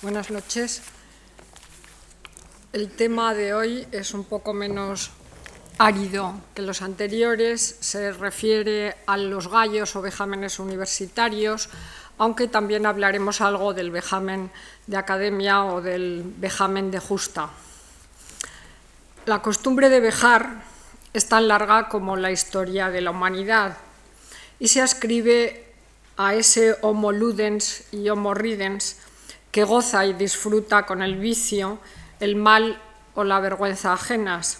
Buenas noches. El tema de hoy es un poco menos árido que los anteriores. Se refiere a los gallos o vejámenes universitarios, aunque también hablaremos algo del vejamen de academia o del vejamen de justa. La costumbre de vejar es tan larga como la historia de la humanidad y se ascribe a ese homo ludens y homo ridens que goza y disfruta con el vicio, el mal o la vergüenza ajenas,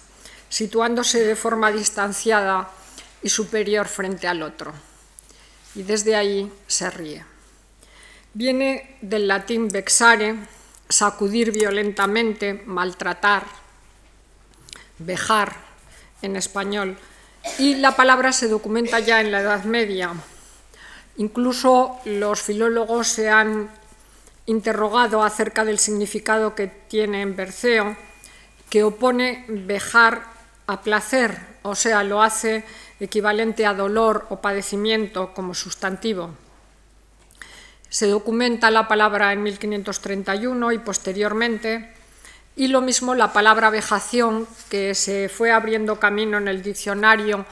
situándose de forma distanciada y superior frente al otro. Y desde ahí se ríe. Viene del latín vexare, sacudir violentamente, maltratar, vejar en español, y la palabra se documenta ya en la Edad Media. Incluso los filólogos se han interrogado acerca del significado que tiene en Berceo, que opone vejar a placer, o sea, lo hace equivalente a dolor o padecimiento como sustantivo. Se documenta la palabra en 1531 y posteriormente, y lo mismo la palabra vejación, que se fue abriendo camino en el diccionario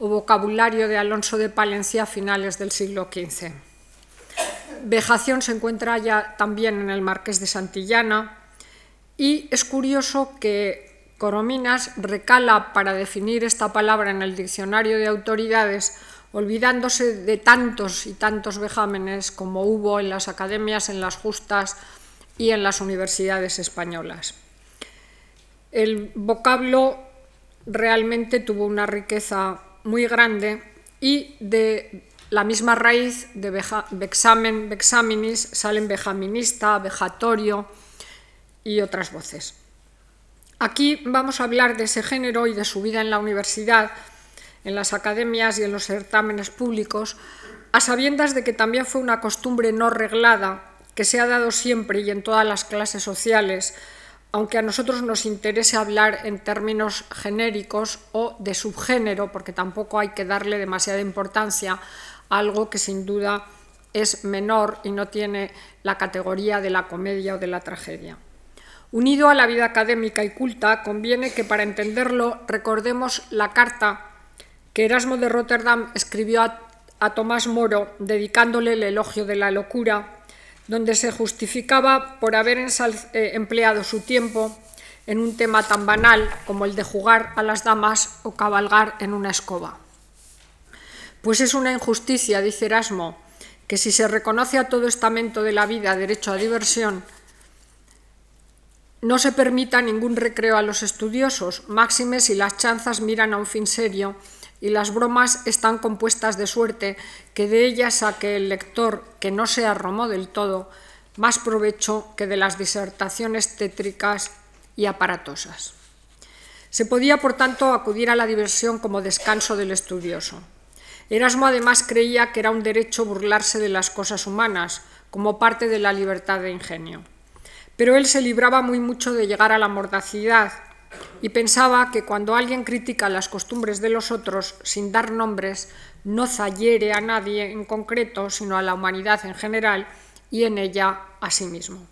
o vocabulario de Alonso de Palencia a finales del siglo XV. Vejación se encuentra ya también en el Marqués de Santillana y es curioso que Corominas recala para definir esta palabra en el diccionario de autoridades olvidándose de tantos y tantos vejámenes como hubo en las academias, en las justas y en las universidades españolas. El vocablo realmente tuvo una riqueza muy grande y de la misma raíz de vexamen, vexaminis, salen vejaminista, vejatorio y otras voces. Aquí vamos a hablar de ese género y de su vida en la universidad, en las academias y en los certámenes públicos, a sabiendas de que también fue una costumbre no reglada que se ha dado siempre y en todas las clases sociales, aunque a nosotros nos interese hablar en términos genéricos o de subgénero, porque tampoco hay que darle demasiada importancia algo que sin duda es menor y no tiene la categoría de la comedia o de la tragedia. Unido a la vida académica y culta, conviene que para entenderlo recordemos la carta que Erasmo de Rotterdam escribió a, Tomás Moro dedicándole el elogio de la locura, donde se justificaba por haber eh, empleado su tiempo en un tema tan banal como el de jugar a las damas o cabalgar en una escoba. Pues es una injusticia, dice Erasmo, que si se reconoce a todo estamento de la vida derecho a diversión, no se permita ningún recreo a los estudiosos, máxime si las chanzas miran a un fin serio y las bromas están compuestas de suerte que de ellas saque el lector, que no sea romo del todo, más provecho que de las disertaciones tétricas y aparatosas. Se podía, por tanto, acudir a la diversión como descanso del estudioso. Erasmo además creía que era un derecho burlarse de las cosas humanas, como parte de la libertad de ingenio. Pero él se libraba muy mucho de llegar a la mordacidad y pensaba que cuando alguien critica las costumbres de los otros sin dar nombres, no zayere a nadie en concreto, sino a la humanidad en general y en ella a sí mismo.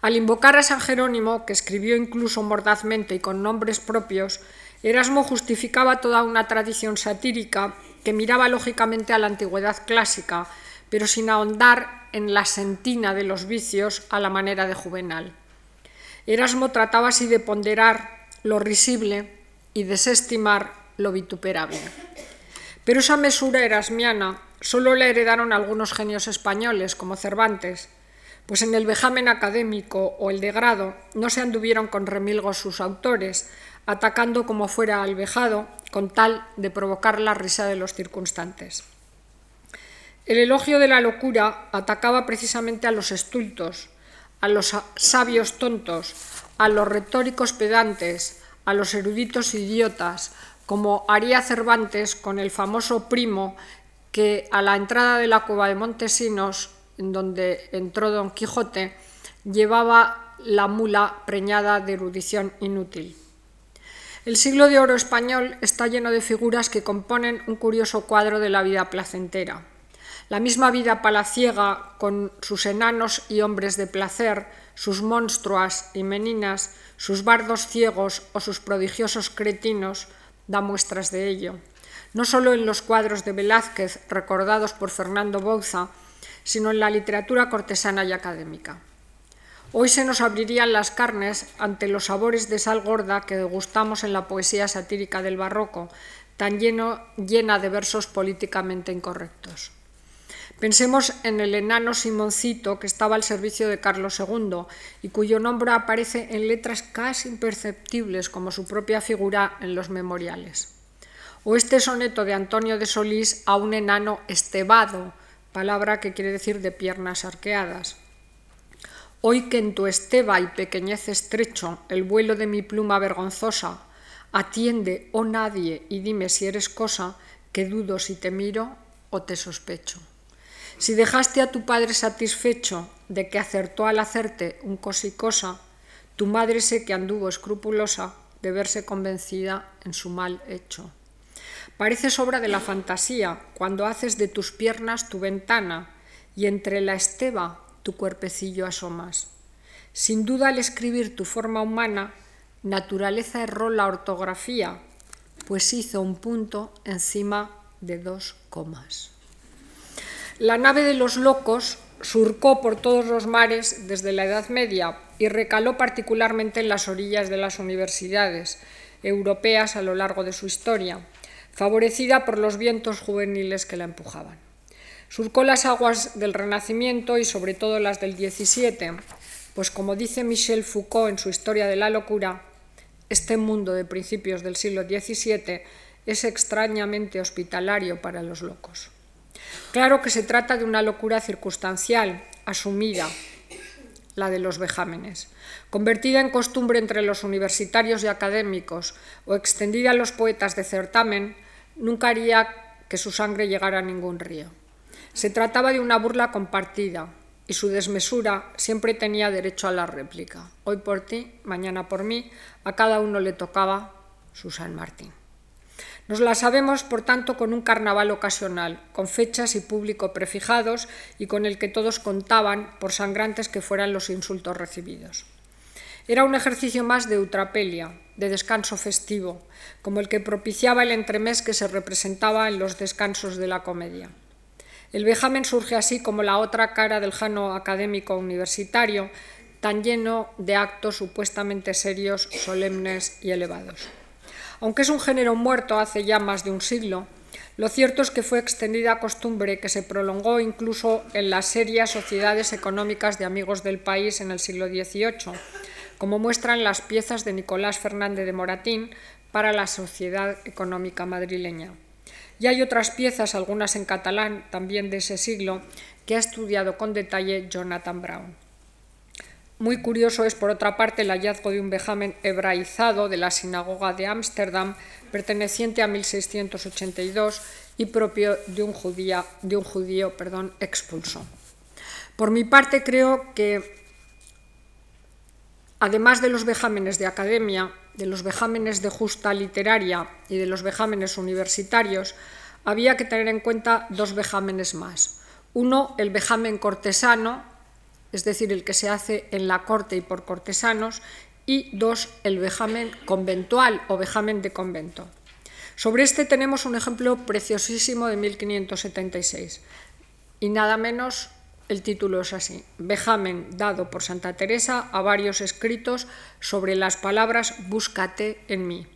Al invocar a San Jerónimo, que escribió incluso mordazmente y con nombres propios, Erasmo justificaba toda una tradición satírica que miraba lógicamente a la antigüedad clásica, pero sin ahondar en la sentina de los vicios a la manera de Juvenal. Erasmo trataba así de ponderar lo risible y desestimar lo vituperable. Pero esa mesura erasmiana solo la heredaron algunos genios españoles, como Cervantes, pues en el vejamen académico o el de grado no se anduvieron con remilgos sus autores, atacando como fuera al vejado, con tal de provocar la risa de los circunstantes. El elogio de la locura atacaba precisamente a los estultos, a los sabios tontos, a los retóricos pedantes, a los eruditos idiotas, como haría Cervantes con el famoso primo que a la entrada de la cueva de Montesinos, en donde entró Don Quijote, llevaba la mula preñada de erudición inútil. El siglo de oro español está lleno de figuras que componen un curioso cuadro de la vida placentera. La misma vida palaciega, con sus enanos y hombres de placer, sus monstruas y meninas, sus bardos ciegos o sus prodigiosos cretinos, da muestras de ello. No solo en los cuadros de Velázquez, recordados por Fernando Bouza, sino en la literatura cortesana y académica. Hoy se nos abrirían las carnes ante los sabores de sal gorda que degustamos en la poesía satírica del barroco, tan lleno, llena de versos políticamente incorrectos. Pensemos en el enano Simoncito que estaba al servicio de Carlos II y cuyo nombre aparece en letras casi imperceptibles como su propia figura en los memoriales. O este soneto de Antonio de Solís a un enano estebado, palabra que quiere decir de piernas arqueadas. Hoy que en tu esteba y pequeñez estrecho el vuelo de mi pluma vergonzosa, atiende, oh nadie, y dime si eres cosa, que dudo si te miro o te sospecho. Si dejaste a tu padre satisfecho de que acertó al hacerte un cosicosa, tu madre sé que anduvo escrupulosa de verse convencida en su mal hecho. Parece obra de la fantasía cuando haces de tus piernas tu ventana y entre la esteba tu cuerpecillo asomas. Sin duda al escribir tu forma humana, naturaleza erró la ortografía, pues hizo un punto encima de dos comas. La nave de los locos surcó por todos los mares desde la Edad Media y recaló particularmente en las orillas de las universidades europeas a lo largo de su historia favorecida por los vientos juveniles que la empujaban. Surcó las aguas del Renacimiento y sobre todo las del XVII, pues como dice Michel Foucault en su Historia de la Locura, este mundo de principios del siglo XVII es extrañamente hospitalario para los locos. Claro que se trata de una locura circunstancial, asumida, la de los vejámenes, convertida en costumbre entre los universitarios y académicos o extendida a los poetas de certamen, nunca haría que su sangre llegara a ningún río. Se trataba de una burla compartida y su desmesura siempre tenía derecho a la réplica. Hoy por ti, mañana por mí, a cada uno le tocaba su San Martín. Nos la sabemos, por tanto, con un carnaval ocasional, con fechas y público prefijados y con el que todos contaban, por sangrantes que fueran los insultos recibidos. Era un ejercicio más de eutrapelia, de descanso festivo, como el que propiciaba el entremés que se representaba en los descansos de la comedia. El vejamen surge así como la otra cara del jano académico universitario, tan lleno de actos supuestamente serios, solemnes y elevados. Aunque es un género muerto hace ya más de un siglo, lo cierto es que fue extendida costumbre que se prolongó incluso en las serias sociedades económicas de amigos del país en el siglo XVIII, como muestran las piezas de Nicolás Fernández de Moratín para la Sociedad Económica Madrileña. Y hay otras piezas, algunas en catalán, también de ese siglo, que ha estudiado con detalle Jonathan Brown. Muy curioso es, por otra parte, el hallazgo de un vejamen hebraizado de la sinagoga de Ámsterdam, perteneciente a 1682 y propio de un, de un judío perdón, expulso. Por mi parte, creo que, además de los vejámenes de academia, de los vejámenes de justa literaria y de los vejámenes universitarios, había que tener en cuenta dos vejámenes más. Uno, el vejamen cortesano, es decir, el que se hace en la corte y por cortesanos, y dos, el vejamen conventual o vejamen de convento. Sobre este tenemos un ejemplo preciosísimo de 1576, y nada menos el título es así, vejamen dado por Santa Teresa a varios escritos sobre las palabras búscate en mí.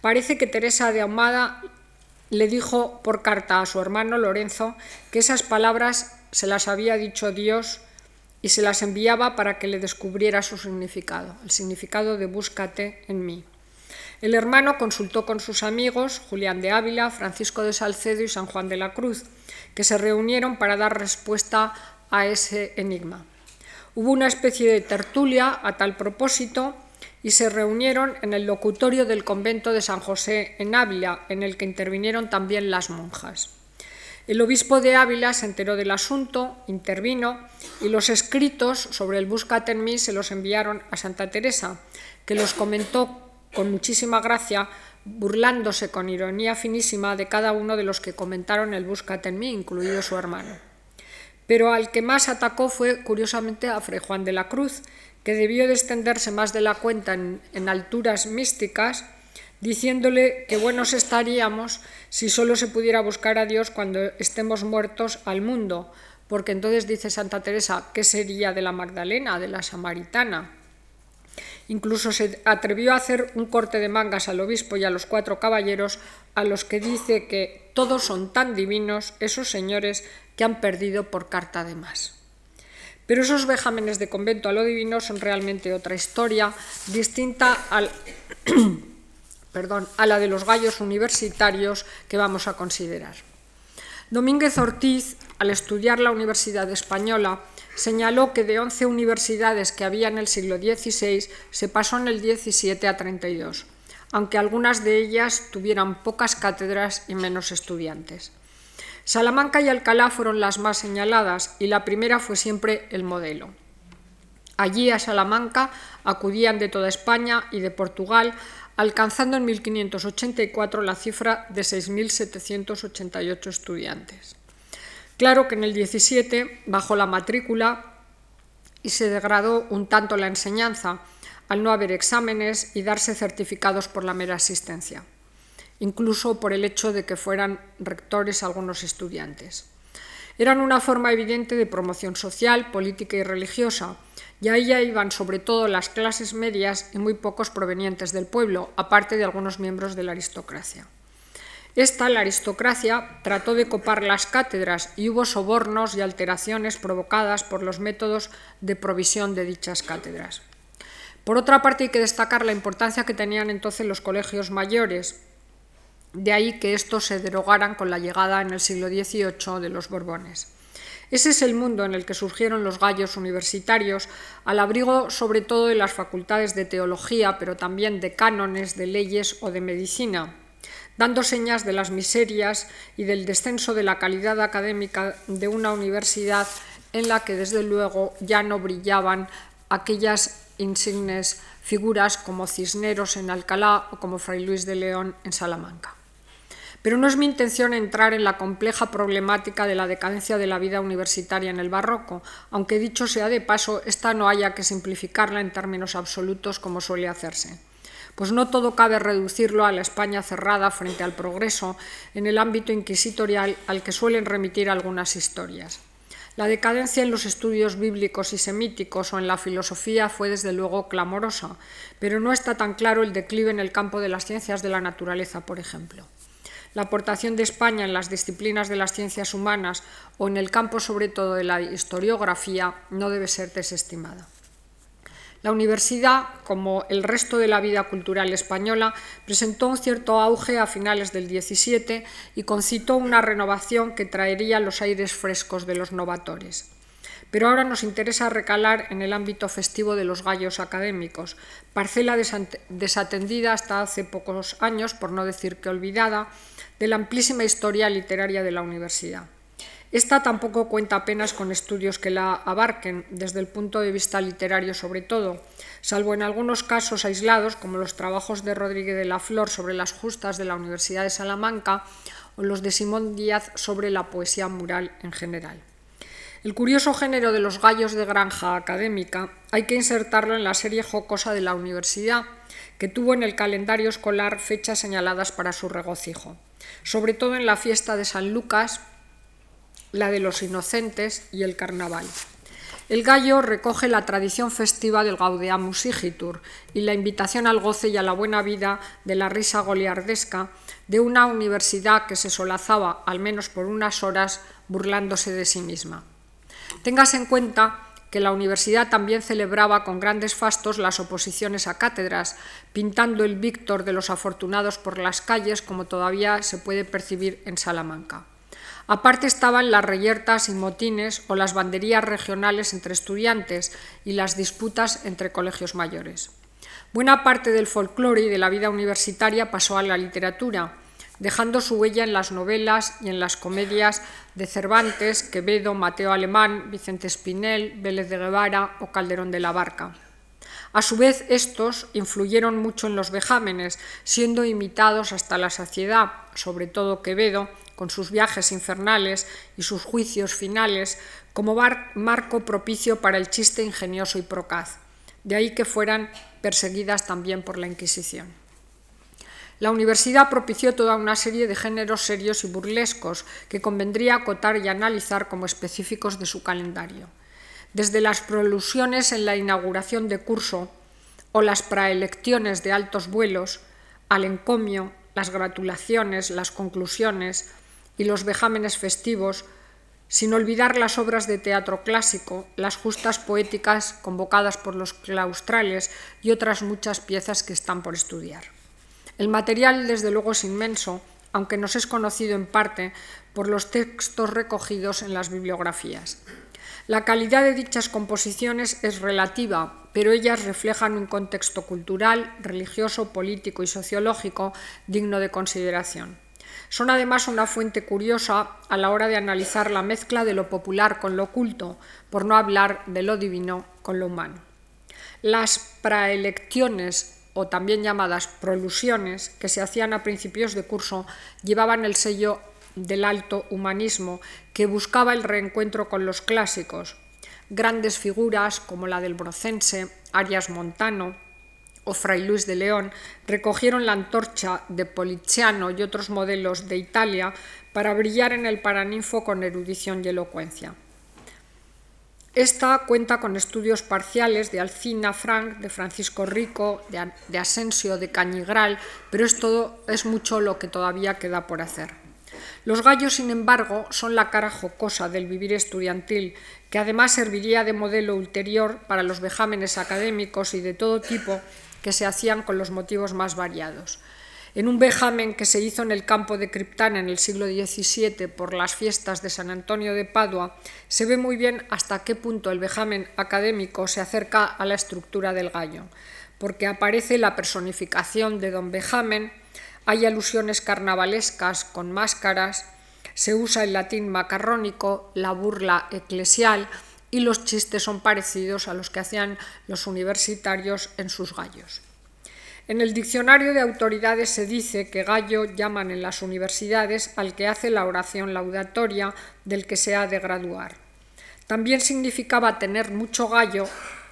Parece que Teresa de Ahumada le dijo por carta a su hermano Lorenzo que esas palabras se las había dicho Dios y se las enviaba para que le descubriera su significado, el significado de búscate en mí. El hermano consultó con sus amigos, Julián de Ávila, Francisco de Salcedo y San Juan de la Cruz, que se reunieron para dar respuesta a ese enigma. Hubo una especie de tertulia a tal propósito y se reunieron en el locutorio del convento de San José en Ávila, en el que intervinieron también las monjas. El obispo de Ávila se enteró del asunto, intervino y los escritos sobre el Búscate en mí se los enviaron a Santa Teresa, que los comentó con muchísima gracia burlándose con ironía finísima de cada uno de los que comentaron el Búscate en mí, incluido su hermano. Pero al que más atacó fue, curiosamente, a Fray Juan de la Cruz, que debió de extenderse más de la cuenta en, alturas místicas, diciéndole que buenos estaríamos si solo se pudiera buscar a Dios cuando estemos muertos al mundo, porque entonces dice Santa Teresa, ¿qué sería de la Magdalena, de la Samaritana? Incluso se atrevió a hacer un corte de mangas al obispo y a los cuatro caballeros, a los que dice que todos son tan divinos esos señores que han perdido por carta de más. Pero esos vejámenes de convento a lo divino son realmente otra historia, distinta a la de los gallos universitarios que vamos a considerar. Domínguez Ortiz, al estudiar la Universidad Española, señaló que de 11 universidades que había en el siglo XVI se pasó en el XVII a 32, aunque algunas de ellas tuvieran pocas cátedras y menos estudiantes. Salamanca y Alcalá fueron las más señaladas y la primera fue siempre el modelo. Allí a Salamanca acudían de toda España y de Portugal alcanzando en 1584 la cifra de 6.788 estudiantes. Claro que en el 17 bajó la matrícula y se degradó un tanto la enseñanza al no haber exámenes y darse certificados por la mera asistencia, incluso por el hecho de que fueran rectores algunos estudiantes. Eran una forma evidente de promoción social, política y religiosa, y ahí ya iban sobre todo las clases medias y muy pocos provenientes del pueblo, aparte de algunos miembros de la aristocracia. Esta, la aristocracia, trató de copar las cátedras y hubo sobornos y alteraciones provocadas por los métodos de provisión de dichas cátedras. Por otra parte, hay que destacar la importancia que tenían entonces los colegios mayores, de ahí que estos se derogaran con la llegada en el siglo XVIII de los Borbones. Ese es el mundo en el que surgieron los gallos universitarios, al abrigo sobre todo de las facultades de teología, pero también de cánones, de leyes o de medicina, dando señas de las miserias y del descenso de la calidad académica de una universidad en la que desde luego ya no brillaban aquellas insignes figuras como Cisneros en Alcalá o como Fray Luis de León en Salamanca. Pero no es mi intención entrar en la compleja problemática de la decadencia de la vida universitaria en el barroco, aunque dicho sea de paso, esta no haya que simplificarla en términos absolutos como suele hacerse. Pues no todo cabe reducirlo a la España cerrada frente al progreso en el ámbito inquisitorial al que suelen remitir algunas historias. La decadencia en los estudios bíblicos y semíticos o en la filosofía fue desde luego clamorosa, pero no está tan claro el declive en el campo de las ciencias de la naturaleza, por ejemplo. La aportación de España en las disciplinas de las ciencias humanas o en el campo sobre todo de la historiografía no debe ser desestimada. La universidad, como el resto de la vida cultural española, presentó un cierto auge a finales del XVII y concitó una renovación que traería los aires frescos de los novatores. Pero ahora nos interesa recalar en el ámbito festivo de los gallos académicos, parcela desatendida hasta hace pocos años, por no decir que olvidada, de la amplísima historia literaria de la universidad. Esta tampoco cuenta apenas con estudios que la abarquen desde el punto de vista literario sobre todo, salvo en algunos casos aislados como los trabajos de Rodríguez de la Flor sobre las justas de la Universidad de Salamanca o los de Simón Díaz sobre la poesía mural en general. El curioso género de los gallos de granja académica hay que insertarlo en la serie jocosa de la universidad, que tuvo en el calendario escolar fechas señaladas para su regocijo sobre todo en la fiesta de San Lucas, la de los inocentes y el carnaval. El gallo recoge la tradición festiva del Gaudeamus Igitur y la invitación al goce y a la buena vida de la risa goliardesca de una universidad que se solazaba, al menos por unas horas, burlándose de sí misma. Téngase en cuenta que la universidad también celebraba con grandes fastos las oposiciones a cátedras, pintando el Víctor de los afortunados por las calles, como todavía se puede percibir en Salamanca. Aparte estaban las reyertas y motines o las banderías regionales entre estudiantes y las disputas entre colegios mayores. Buena parte del folclore y de la vida universitaria pasó a la literatura, dejando su huella en las novelas y en las comedias de Cervantes, Quevedo, Mateo Alemán, Vicente Espinel, Vélez de Guevara o Calderón de la Barca. A su vez, estos influyeron mucho en los vejámenes, siendo imitados hasta la saciedad, sobre todo Quevedo, con sus viajes infernales y sus juicios finales, como marco propicio para el chiste ingenioso y procaz. De ahí que fueran perseguidas también por la Inquisición. La universidad propició toda una serie de géneros serios y burlescos que convendría acotar y analizar como específicos de su calendario. Desde las prolusiones en la inauguración de curso o las praelecciones de altos vuelos, al encomio, las gratulaciones, las conclusiones y los vejámenes festivos, sin olvidar las obras de teatro clásico, las justas poéticas convocadas por los claustrales y otras muchas piezas que están por estudiar. El material, desde luego, es inmenso, aunque nos es conocido en parte por los textos recogidos en las bibliografías. La calidad de dichas composiciones es relativa, pero ellas reflejan un contexto cultural, religioso, político y sociológico digno de consideración. Son además una fuente curiosa a la hora de analizar la mezcla de lo popular con lo culto, por no hablar de lo divino con lo humano. Las praelecciones o también llamadas prolusiones, que se hacían a principios de curso, llevaban el sello del alto humanismo que buscaba el reencuentro con los clásicos. Grandes figuras como la del brocense, Arias Montano o Fray Luis de León recogieron la antorcha de Poliziano y otros modelos de Italia para brillar en el Paraninfo con erudición y elocuencia. Esta cuenta con estudios parciales de Alcina Frank, de Francisco Rico, de, Asensio, de Cañigral, pero es, todo, es mucho lo que todavía queda por hacer. Los gallos, sin embargo, son la cara jocosa del vivir estudiantil, que además serviría de modelo ulterior para los vejámenes académicos y de todo tipo que se hacían con los motivos más variados. En un vejamen que se hizo en el campo de Criptana en el siglo XVII por las fiestas de San Antonio de Padua, se ve muy bien hasta qué punto el vejamen académico se acerca a la estructura del gallo, porque aparece la personificación de don Bejamen, hay alusiones carnavalescas con máscaras, se usa el latín macarrónico, la burla eclesial y los chistes son parecidos a los que hacían los universitarios en sus gallos. En el diccionario de autoridades se dice que gallo llaman en las universidades al que hace la oración laudatoria del que se ha de graduar. También significaba tener mucho gallo,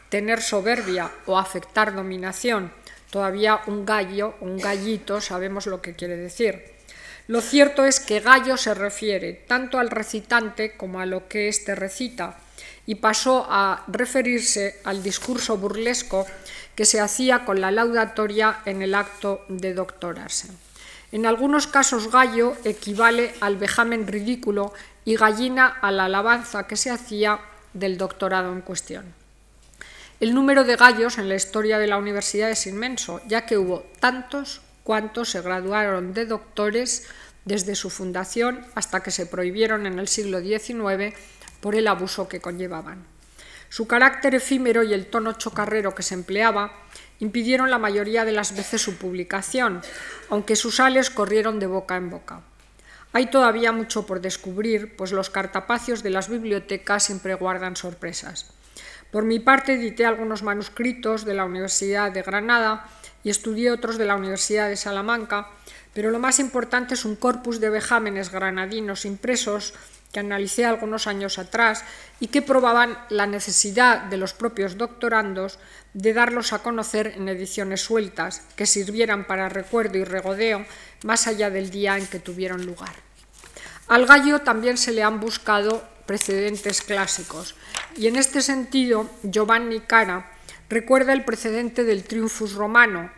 tener soberbia o afectar dominación. Todavía un gallo, un gallito, sabemos lo que quiere decir. Lo cierto es que gallo se refiere tanto al recitante como a lo que éste recita, y pasó a referirse al discurso burlesco que se hacía con la laudatoria en el acto de doctorarse. En algunos casos gallo equivale al vejamen ridículo y gallina a la alabanza que se hacía del doctorado en cuestión. El número de gallos en la historia de la universidad es inmenso, ya que hubo tantos cuantos se graduaron de doctores desde su fundación hasta que se prohibieron en el siglo XIX por el abuso que conllevaban. Su carácter efímero y el tono chocarrero que se empleaba impidieron la mayoría de las veces su publicación, aunque sus ales corrieron de boca en boca. Hay todavía mucho por descubrir, pues los cartapacios de las bibliotecas siempre guardan sorpresas. Por mi parte edité algunos manuscritos de la Universidad de Granada y estudié otros de la Universidad de Salamanca, pero lo más importante es un corpus de vejámenes granadinos impresos que analicé algunos años atrás y que probaban la necesidad de los propios doctorandos de darlos a conocer en ediciones sueltas que sirvieran para recuerdo y regodeo más allá del día en que tuvieron lugar. Al gallo también se le han buscado precedentes clásicos y en este sentido Giovanni Cara recuerda el precedente del Triunfus Romano,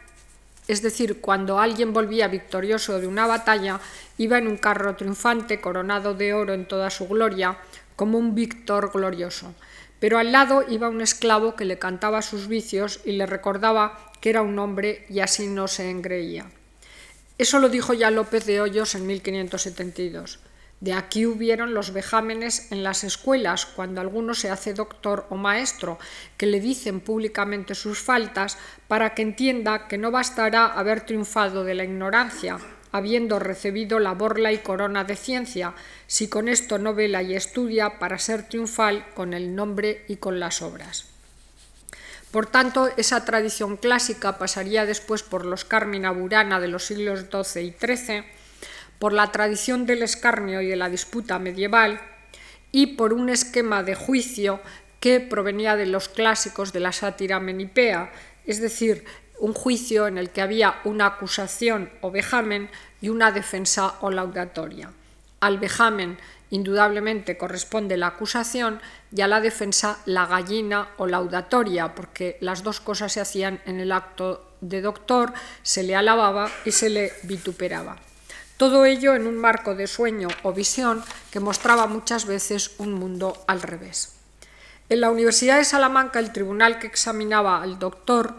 es decir, cuando alguien volvía victorioso de una batalla, iba en un carro triunfante coronado de oro en toda su gloria, como un víctor glorioso. Pero al lado iba un esclavo que le cantaba sus vicios y le recordaba que era un hombre y así no se engreía. Eso lo dijo ya López de Hoyos en 1572. De aquí hubieron los vejámenes en las escuelas, cuando alguno se hace doctor o maestro, que le dicen públicamente sus faltas para que entienda que no bastará haber triunfado de la ignorancia, habiendo recibido la borla y corona de ciencia, si con esto no vela y estudia para ser triunfal con el nombre y con las obras. Por tanto, esa tradición clásica pasaría después por los Carmina Burana de los siglos XII y XIII, por la tradición del escarnio y de la disputa medieval y por un esquema de juicio que provenía de los clásicos de la sátira menipea, es decir, un juicio en el que había una acusación o vejamen y una defensa o laudatoria. Al vejamen indudablemente corresponde la acusación y a la defensa la gallina o laudatoria, porque las dos cosas se hacían en el acto de doctor, se le alababa y se le vituperaba. Todo ello en un marco de sueño o visión que mostraba muchas veces un mundo al revés. En la Universidad de Salamanca el tribunal que examinaba al doctor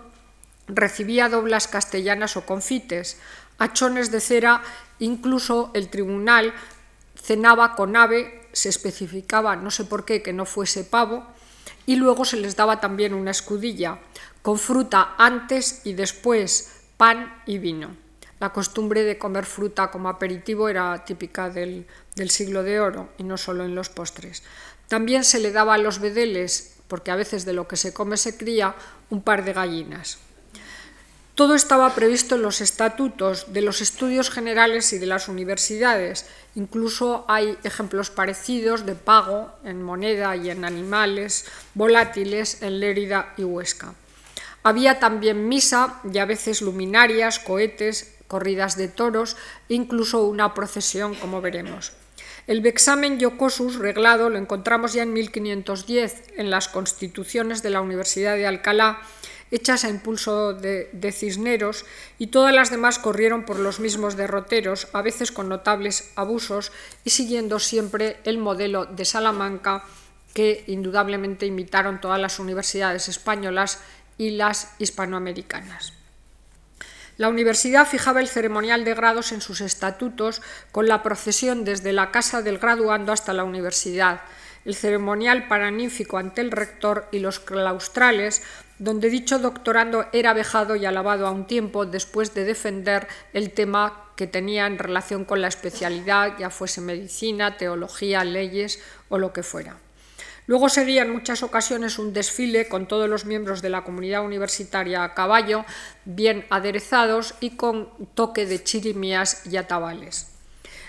recibía doblas castellanas o confites, hachones de cera, incluso el tribunal cenaba con ave, se especificaba, no sé por qué, que no fuese pavo, y luego se les daba también una escudilla, con fruta antes y después, pan y vino. La costumbre de comer fruta como aperitivo era típica del, siglo de oro y no solo en los postres. También se le daba a los bedeles, porque a veces de lo que se come se cría, un par de gallinas. Todo estaba previsto en los estatutos de los estudios generales y de las universidades. Incluso hay ejemplos parecidos de pago en moneda y en animales volátiles en Lérida y Huesca. Había también misa y a veces luminarias, cohetes, corridas de toros incluso una procesión, como veremos. El vexamen Yocosus reglado lo encontramos ya en 1510 en las constituciones de la Universidad de Alcalá hechas a impulso de, Cisneros, y todas las demás corrieron por los mismos derroteros, a veces con notables abusos, y siguiendo siempre el modelo de Salamanca que indudablemente imitaron todas las universidades españolas y las hispanoamericanas. La universidad fijaba el ceremonial de grados en sus estatutos con la procesión desde la casa del graduando hasta la universidad, el ceremonial paranífico ante el rector y los claustrales, donde dicho doctorando era vejado y alabado a un tiempo después de defender el tema que tenía en relación con la especialidad, ya fuese medicina, teología, leyes o lo que fuera. Luego seguía en muchas ocasiones un desfile con todos los miembros de la comunidad universitaria a caballo, bien aderezados y con toque de chirimías y atabales.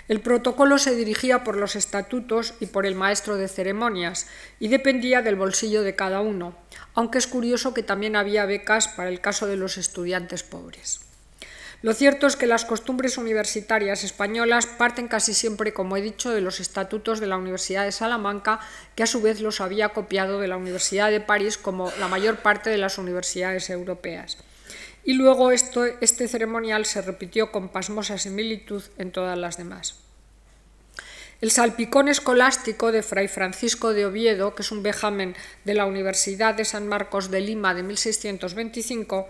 El protocolo se dirigía por los estatutos y por el maestro de ceremonias y dependía del bolsillo de cada uno, aunque es curioso que también había becas para el caso de los estudiantes pobres. Lo cierto es que las costumbres universitarias españolas parten casi siempre, como he dicho, de los estatutos de la Universidad de Salamanca, que a su vez los había copiado de la Universidad de París, como la mayor parte de las universidades europeas y luego este ceremonial se repitió con pasmosa similitud en todas las demás. El salpicón escolástico de Fray Francisco de Oviedo, que es un vejamen de la Universidad de San Marcos de Lima de 1625,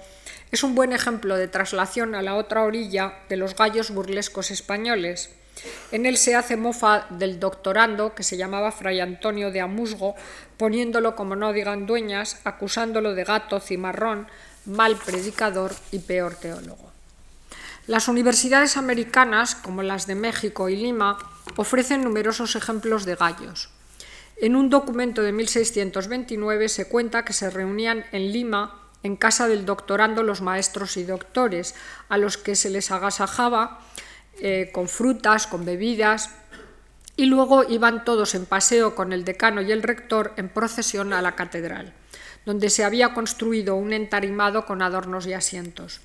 es un buen ejemplo de traslación a la otra orilla de los gallos burlescos españoles. En él se hace mofa del doctorando, que se llamaba Fray Antonio de Amusgo, poniéndolo como no digan dueñas, acusándolo de gato cimarrón, mal predicador y peor teólogo. Las universidades americanas, como las de México y Lima, ofrecen numerosos ejemplos de gallos. En un documento de 1629 se cuenta que se reunían en Lima, en casa del doctorando, los maestros y doctores, a los que se les agasajaba eh, con frutas, con bebidas, y luego iban todos en paseo con el decano y el rector en procesión a la catedral donde se había construido un entarimado con adornos y asientos.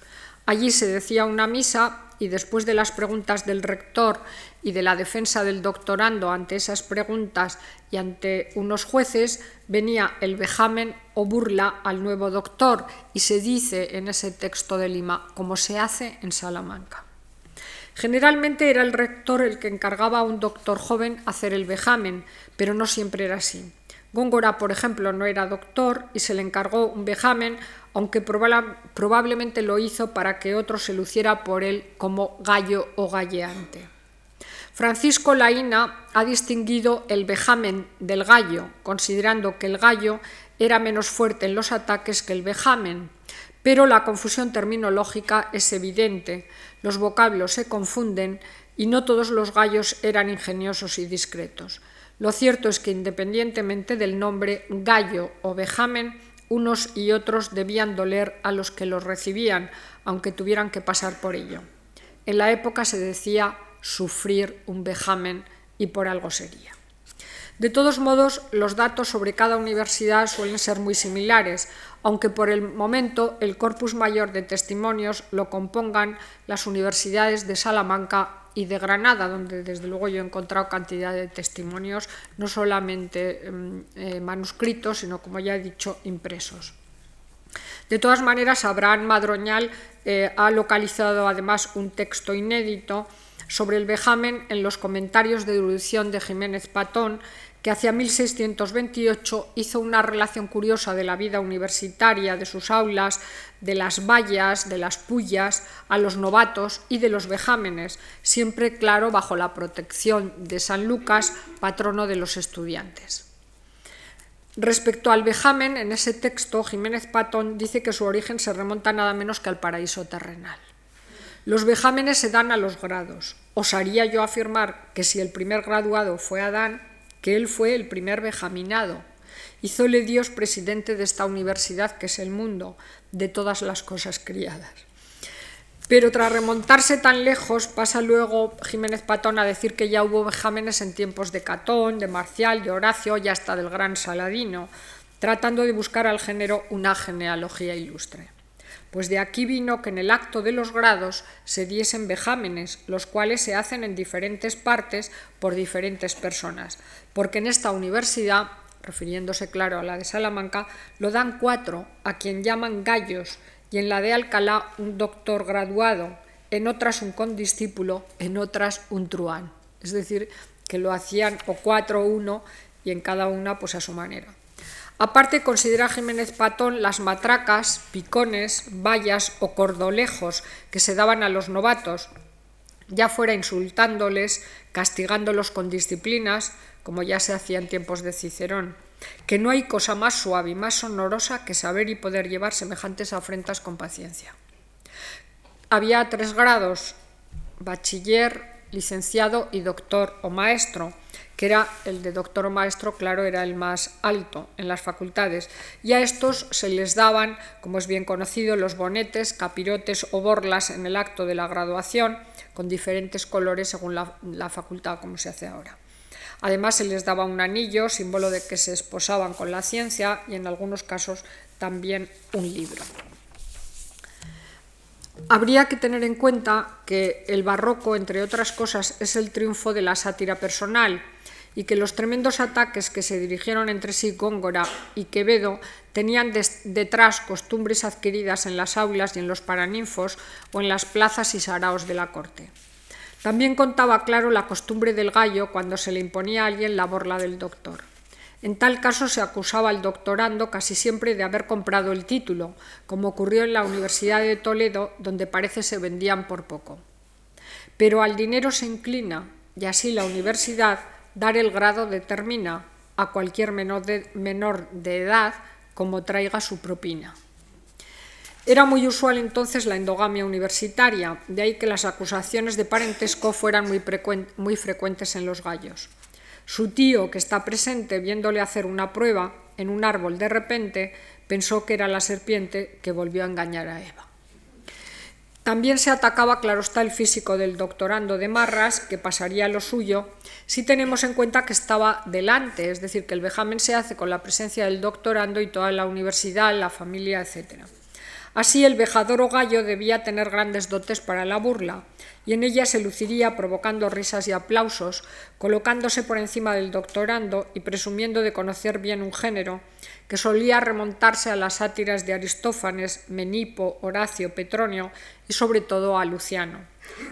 Allí se decía una misa y después de las preguntas del rector y de la defensa del doctorando ante esas preguntas y ante unos jueces, venía el vejamen o burla al nuevo doctor y se dice en ese texto de Lima como se hace en Salamanca. Generalmente era el rector el que encargaba a un doctor joven hacer el vejamen, pero no siempre era así. Góngora, por ejemplo, no era doctor y se le encargó un vejamen, aunque probablemente lo hizo para que otro se luciera por él como gallo o galleante. Francisco Laína ha distinguido el vejamen del gallo, considerando que el gallo era menos fuerte en los ataques que el vejamen, pero la confusión terminológica es evidente, los vocablos se confunden y no todos los gallos eran ingeniosos y discretos. Lo cierto es que independientemente del nombre gallo o vejamen, Unos y otros debían doler a los que los recibían, aunque tuvieran que pasar por ello. En la época se decía sufrir un vejamen y por algo sería. De todos modos, los datos sobre cada universidad suelen ser muy similares, aunque por el momento el corpus mayor de testimonios lo compongan las universidades de Salamanca y de Granada, donde desde luego yo he encontrado cantidad de testimonios, no solamente mm, eh, manuscritos, sino, como ya he dicho, impresos. De todas maneras, Abraham Madroñal eh, ha localizado además un texto inédito sobre el vejamen en los comentarios de erudición de Jiménez Patón, que hacia 1628 hizo una relación curiosa de la vida universitaria, de sus aulas, de las vallas, de las pullas, a los novatos y de los vejámenes, siempre claro bajo la protección de San Lucas, patrono de los estudiantes. Respecto al vejamen, en ese texto Jiménez Patón dice que su origen se remonta nada menos que al paraíso terrenal. Los vejámenes se dan a los grados. Osaría yo afirmar que si el primer graduado fue Adán, que él fue el primer bejaminado. Hízole Dios presidente de esta universidad que es el mundo, de todas las cosas criadas. Pero tras remontarse tan lejos, pasa luego Jiménez Patón a decir que ya hubo vejámenes en tiempos de Catón, de Marcial, de Horacio y hasta del gran Saladino, tratando de buscar al género una genealogía ilustre pues de aquí vino que en el acto de los grados se diesen vejámenes, los cuales se hacen en diferentes partes por diferentes personas, porque en esta universidad, refiriéndose claro a la de Salamanca, lo dan cuatro, a quien llaman gallos, y en la de Alcalá un doctor graduado, en otras un condiscípulo, en otras un truán. Es decir, que lo hacían o cuatro o uno, y en cada una pues a su manera. Aparte, considera Jiménez Patón las matracas, picones, vallas o cordolejos que se daban a los novatos, ya fuera insultándoles, castigándolos con disciplinas, como ya se hacía en tiempos de Cicerón, que no hay cosa más suave y más sonorosa que saber y poder llevar semejantes afrentas con paciencia. Había tres grados, bachiller, licenciado y doctor o maestro, que era el de doctor o maestro, claro, era el más alto en las facultades. Y a estos se les daban, como es bien conocido, los bonetes, capirotes o borlas en el acto de la graduación, con diferentes colores según la, la facultad, como se hace ahora. Además, se les daba un anillo, símbolo de que se esposaban con la ciencia, y en algunos casos también un libro. Habría que tener en cuenta que el barroco, entre otras cosas, es el triunfo de la sátira personal y que los tremendos ataques que se dirigieron entre sí Góngora y Quevedo tenían detrás costumbres adquiridas en las aulas y en los paraninfos o en las plazas y saraos de la corte. También contaba claro la costumbre del gallo cuando se le imponía a alguien la borla del doctor. En tal caso se acusaba al doctorando casi siempre de haber comprado el título, como ocurrió en la Universidad de Toledo, donde parece se vendían por poco. Pero al dinero se inclina, y así la universidad dar el grado determina a cualquier menor de, edad como traiga su propina. Era muy usual entonces la endogamia universitaria, de ahí que las acusaciones de parentesco fueran muy frecuentes en los gallos. Su tío, que está presente viéndole hacer una prueba en un árbol de repente, pensó que era la serpiente que volvió a engañar a Eva. También se atacaba, claro está, el físico del doctorando de Marras, que pasaría lo suyo, si tenemos en cuenta que estaba delante, es decir, que el vejamen se hace con la presencia del doctorando y toda la universidad, la familia, etc. Así el vejador o gallo debía tener grandes dotes para la burla, y en ella se luciría provocando risas y aplausos, colocándose por encima del doctorando y presumiendo de conocer bien un género que solía remontarse a las sátiras de Aristófanes, Menipo, Horacio, Petronio y sobre todo a Luciano,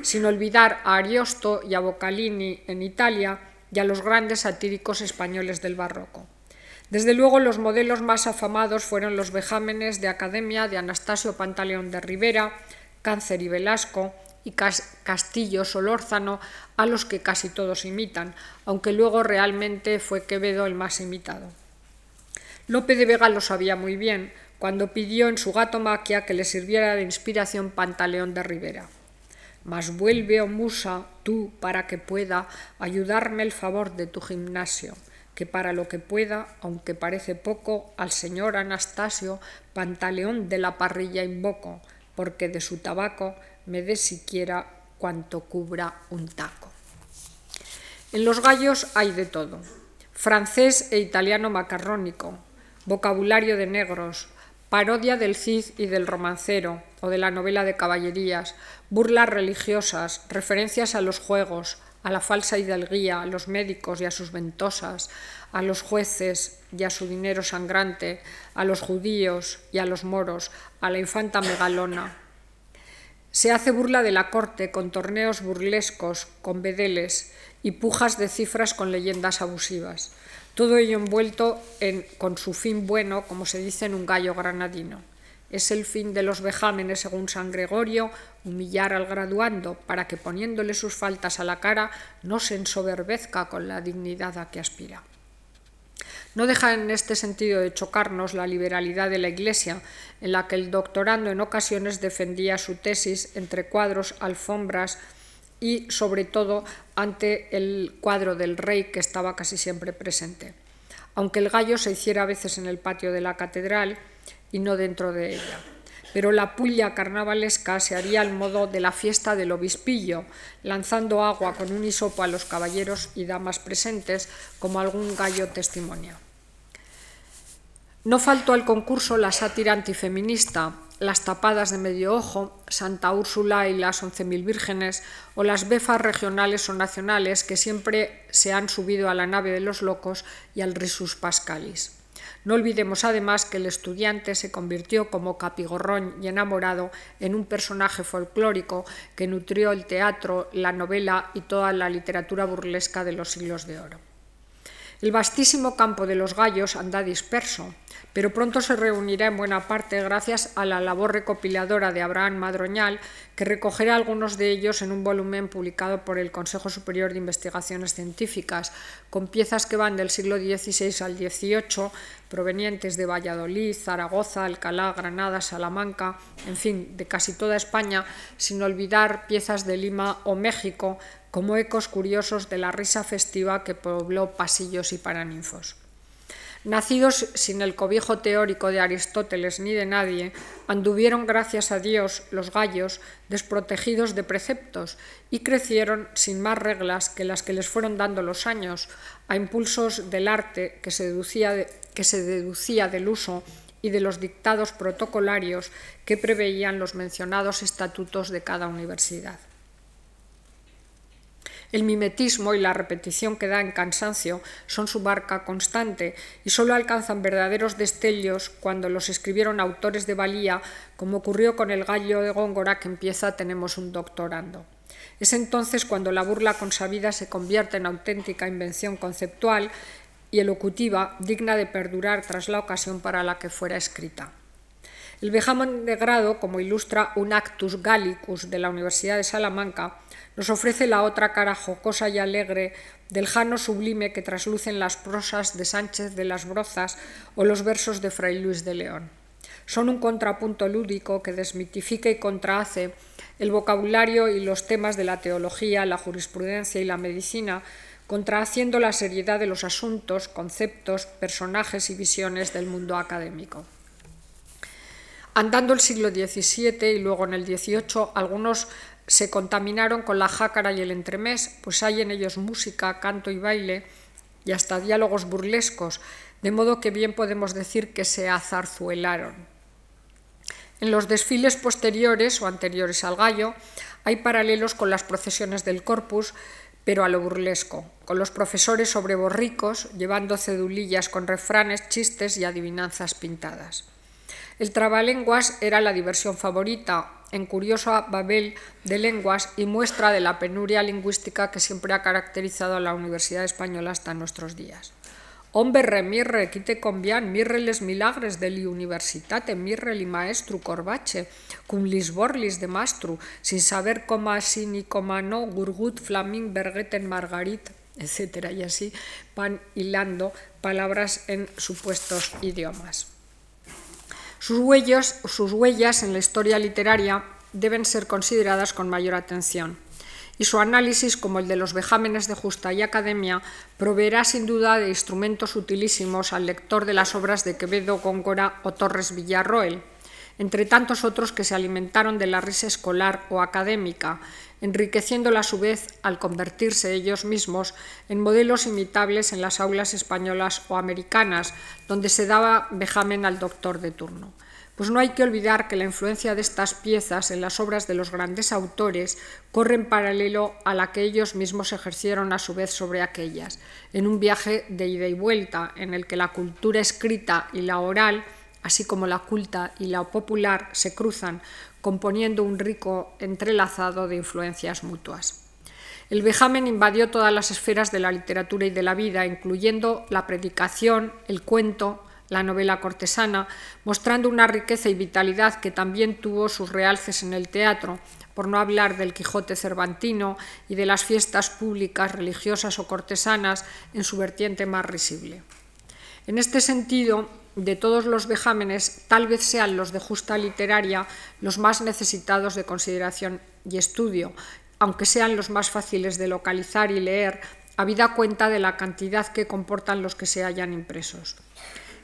sin olvidar a Ariosto y a Boccalini en Italia y a los grandes satíricos españoles del barroco. Desde luego los modelos más afamados fueron los vejámenes de Academia de Anastasio Pantaleón de Rivera, Cáncer y Velasco, y Castillo Solórzano, a los que casi todos imitan, aunque luego realmente fue Quevedo el más imitado. Lope de Vega lo sabía muy bien cuando pidió en su gato maquia que le sirviera de inspiración Pantaleón de Rivera. Mas vuelve, oh musa, tú, para que pueda ayudarme el favor de tu gimnasio que para lo que pueda, aunque parece poco, al señor Anastasio Pantaleón de la parrilla invoco, porque de su tabaco me dé siquiera cuanto cubra un taco. En los gallos hay de todo, francés e italiano macarrónico, vocabulario de negros, parodia del Cid y del romancero o de la novela de caballerías, burlas religiosas, referencias a los juegos, a la falsa hidalguía, a los médicos y a sus ventosas, a los jueces y a su dinero sangrante, a los judíos y a los moros, a la infanta megalona. Se hace burla de la corte con torneos burlescos, con bedeles y pujas de cifras con leyendas abusivas. Todo ello envuelto en, con su fin bueno, como se dice en un gallo granadino. Es el fin de los vejámenes, según San Gregorio, humillar al graduando para que poniéndole sus faltas a la cara no se ensoberbezca con la dignidad a que aspira. No deja en este sentido de chocarnos la liberalidad de la Iglesia, en la que el doctorando en ocasiones defendía su tesis entre cuadros, alfombras, y sobre todo ante el cuadro del rey que estaba casi siempre presente. Aunque el gallo se hiciera a veces en el patio de la catedral y no dentro de ella. Pero la puya carnavalesca se haría al modo de la fiesta del obispillo, lanzando agua con un hisopo a los caballeros y damas presentes, como algún gallo testimonia. No faltó al concurso la sátira antifeminista, las tapadas de medio ojo, Santa Úrsula y las once mil vírgenes, o las befas regionales o nacionales que siempre se han subido a la nave de los locos y al risus pascalis. No olvidemos además que el estudiante se convirtió como capigorrón y enamorado en un personaje folclórico que nutrió el teatro, la novela y toda la literatura burlesca de los siglos de oro. El vastísimo campo de los gallos anda disperso, pero pronto se reunirá en buena parte gracias a la labor recopiladora de Abraham Madroñal, que recogerá algunos de ellos en un volumen publicado por el Consejo Superior de Investigaciones Científicas, con piezas que van del siglo XVI al XVIII, provenientes de Valladolid, Zaragoza, Alcalá, Granada, Salamanca, en fin, de casi toda España, sin olvidar piezas de Lima o México, como ecos curiosos de la risa festiva que pobló pasillos y paraninfos. Nacidos sin el cobijo teórico de Aristóteles ni de nadie, anduvieron, gracias a Dios, los gallos desprotegidos de preceptos y crecieron sin más reglas que las que les fueron dando los años, a impulsos del arte que se deducía, que se deducía del uso y de los dictados protocolarios que preveían los mencionados estatutos de cada universidad. El mimetismo y la repetición que da en cansancio son su barca constante y solo alcanzan verdaderos destellos cuando los escribieron autores de valía, como ocurrió con el gallo de Góngora que empieza Tenemos un doctorando. Es entonces cuando la burla consabida se convierte en auténtica invención conceptual y elocutiva digna de perdurar tras la ocasión para la que fuera escrita. El vejamen de grado, como ilustra un Actus Gallicus de la Universidad de Salamanca, nos ofrece la otra cara jocosa y alegre del jano sublime que traslucen las prosas de Sánchez de las Brozas o los versos de Fray Luis de León. Son un contrapunto lúdico que desmitifica y contrahace el vocabulario y los temas de la teología, la jurisprudencia y la medicina, contrahaciendo la seriedad de los asuntos, conceptos, personajes y visiones del mundo académico. Andando el siglo XVII y luego en el XVIII, algunos se contaminaron con la jácara y el entremés, pues hay en ellos música, canto y baile y hasta diálogos burlescos, de modo que bien podemos decir que se azarzuelaron. En los desfiles posteriores o anteriores al gallo hay paralelos con las procesiones del corpus, pero a lo burlesco, con los profesores sobre borricos llevando cedulillas con refranes, chistes y adivinanzas pintadas. El trabalenguas era la diversión favorita, en curiosa Babel de lenguas y muestra de la penuria lingüística que siempre ha caracterizado a la Universidad Española hasta nuestros días. Hombre remirre, quite convian, mirre les milagres de li universitate, mirre li maestru corbache, cum lis borlis de mastru, sin saber cómo así ni cómo no, gurgut, flaming, bergeten, margarit, etc. Y así van hilando palabras en supuestos idiomas. Sus huellas, en la historia literaria deben ser consideradas con mayor atención. y su análisis, como el de los vejámenes de Justa y Academia, proveerá sin duda de instrumentos utilísimos al lector de las obras de Quevedo, Góngora o Torres Villarroel, entre tantos otros que se alimentaron de la risa escolar o académica, enriqueciéndola a su vez al convertirse ellos mismos en modelos imitables en las aulas españolas o americanas, donde se daba vejamen al doctor de turno. Pues no hay que olvidar que la influencia de estas piezas en las obras de los grandes autores corre en paralelo a la que ellos mismos ejercieron a su vez sobre aquellas, en un viaje de ida y vuelta en el que la cultura escrita y la oral, así como la culta y la popular, se cruzan, componiendo un rico entrelazado de influencias mutuas. El vejamen invadió todas las esferas de la literatura y de la vida, incluyendo la predicación, el cuento, la novela cortesana, mostrando una riqueza y vitalidad que también tuvo sus realces en el teatro, por no hablar del Quijote cervantino y de las fiestas públicas, religiosas o cortesanas en su vertiente más risible. En este sentido, de todos los vejámenes, tal vez sean los de justa literaria los más necesitados de consideración y estudio, aunque sean los más fáciles de localizar y leer, habida cuenta de la cantidad que comportan los que se hayan impresos.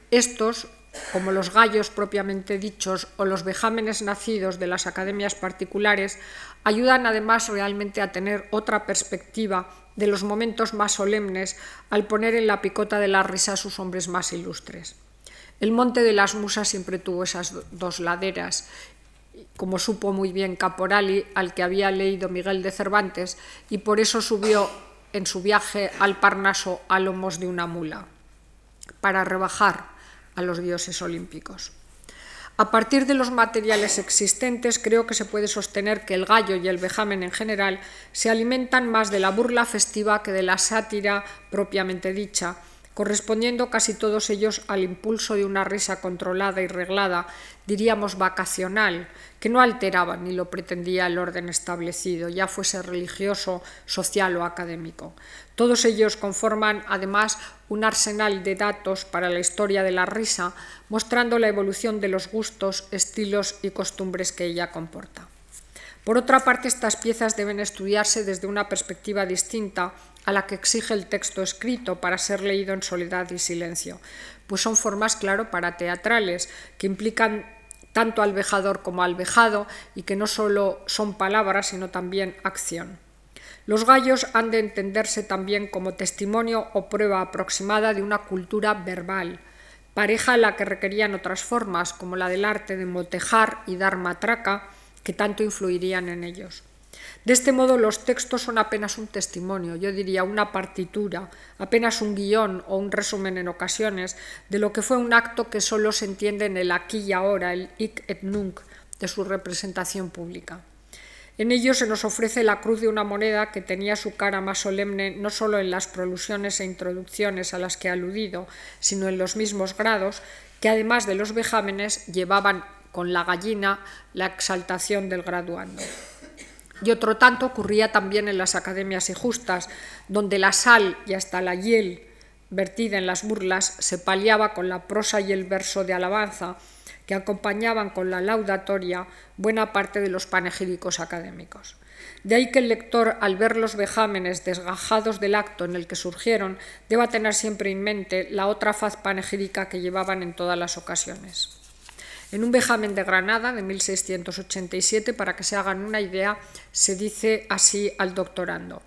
Estos, como los gallos propiamente dichos o los vejámenes nacidos de las academias particulares, ayudan además realmente a tener otra perspectiva de los momentos más solemnes al poner en la picota de la risa a sus hombres más ilustres. El monte de las musas siempre tuvo esas dos laderas, como supo muy bien Caporali, al que había leído Miguel de Cervantes, y por eso subió en su viaje al Parnaso a lomos de una mula, para rebajar a los dioses olímpicos. A partir de los materiales existentes, creo que se puede sostener que el gallo y el vejamen en general se alimentan más de la burla festiva que de la sátira propiamente dicha, correspondiendo casi todos ellos al impulso de una risa controlada y reglada, diríamos vacacional, que no alteraba ni lo pretendía el orden establecido, ya fuese religioso, social o académico. Todos ellos conforman, además, un arsenal de datos para la historia de la risa, mostrando la evolución de los gustos, estilos y costumbres que ella comporta. Por otra parte, estas piezas deben estudiarse desde una perspectiva distinta a la que exige el texto escrito para ser leído en soledad y silencio, pues son formas, claro, para teatrales, que implican tanto al vejador como al vejado y que no solo son palabras, sino también acción. Los gallos han de entenderse también como testimonio o prueba aproximada de una cultura verbal, pareja a la que requerían otras formas, como la del arte de motejar y dar matraca, que tanto influirían en ellos. De este modo los textos son apenas un testimonio, yo diría una partitura, apenas un guion o un resumen en ocasiones de lo que fue un acto que solo se entiende en el aquí y ahora, el hic et nunc de su representación pública. En ello se nos ofrece la cruz de una moneda que tenía su cara más solemne no solo en las prolusiones e introducciones a las que he aludido, sino en los mismos grados, que además de los vejámenes llevaban con la gallina la exaltación del graduando. Y otro tanto ocurría también en las academias injustas, donde la sal y hasta la hiel vertida en las burlas se paliaba con la prosa y el verso de alabanza que acompañaban con la laudatoria buena parte de los panegíricos académicos. De ahí que el lector, al ver los vejámenes desgajados del acto en el que surgieron, deba tener siempre en mente la otra faz panegírica que llevaban en todas las ocasiones. En un vejamen de Granada de 1687, para que se hagan una idea, se dice así al doctorando.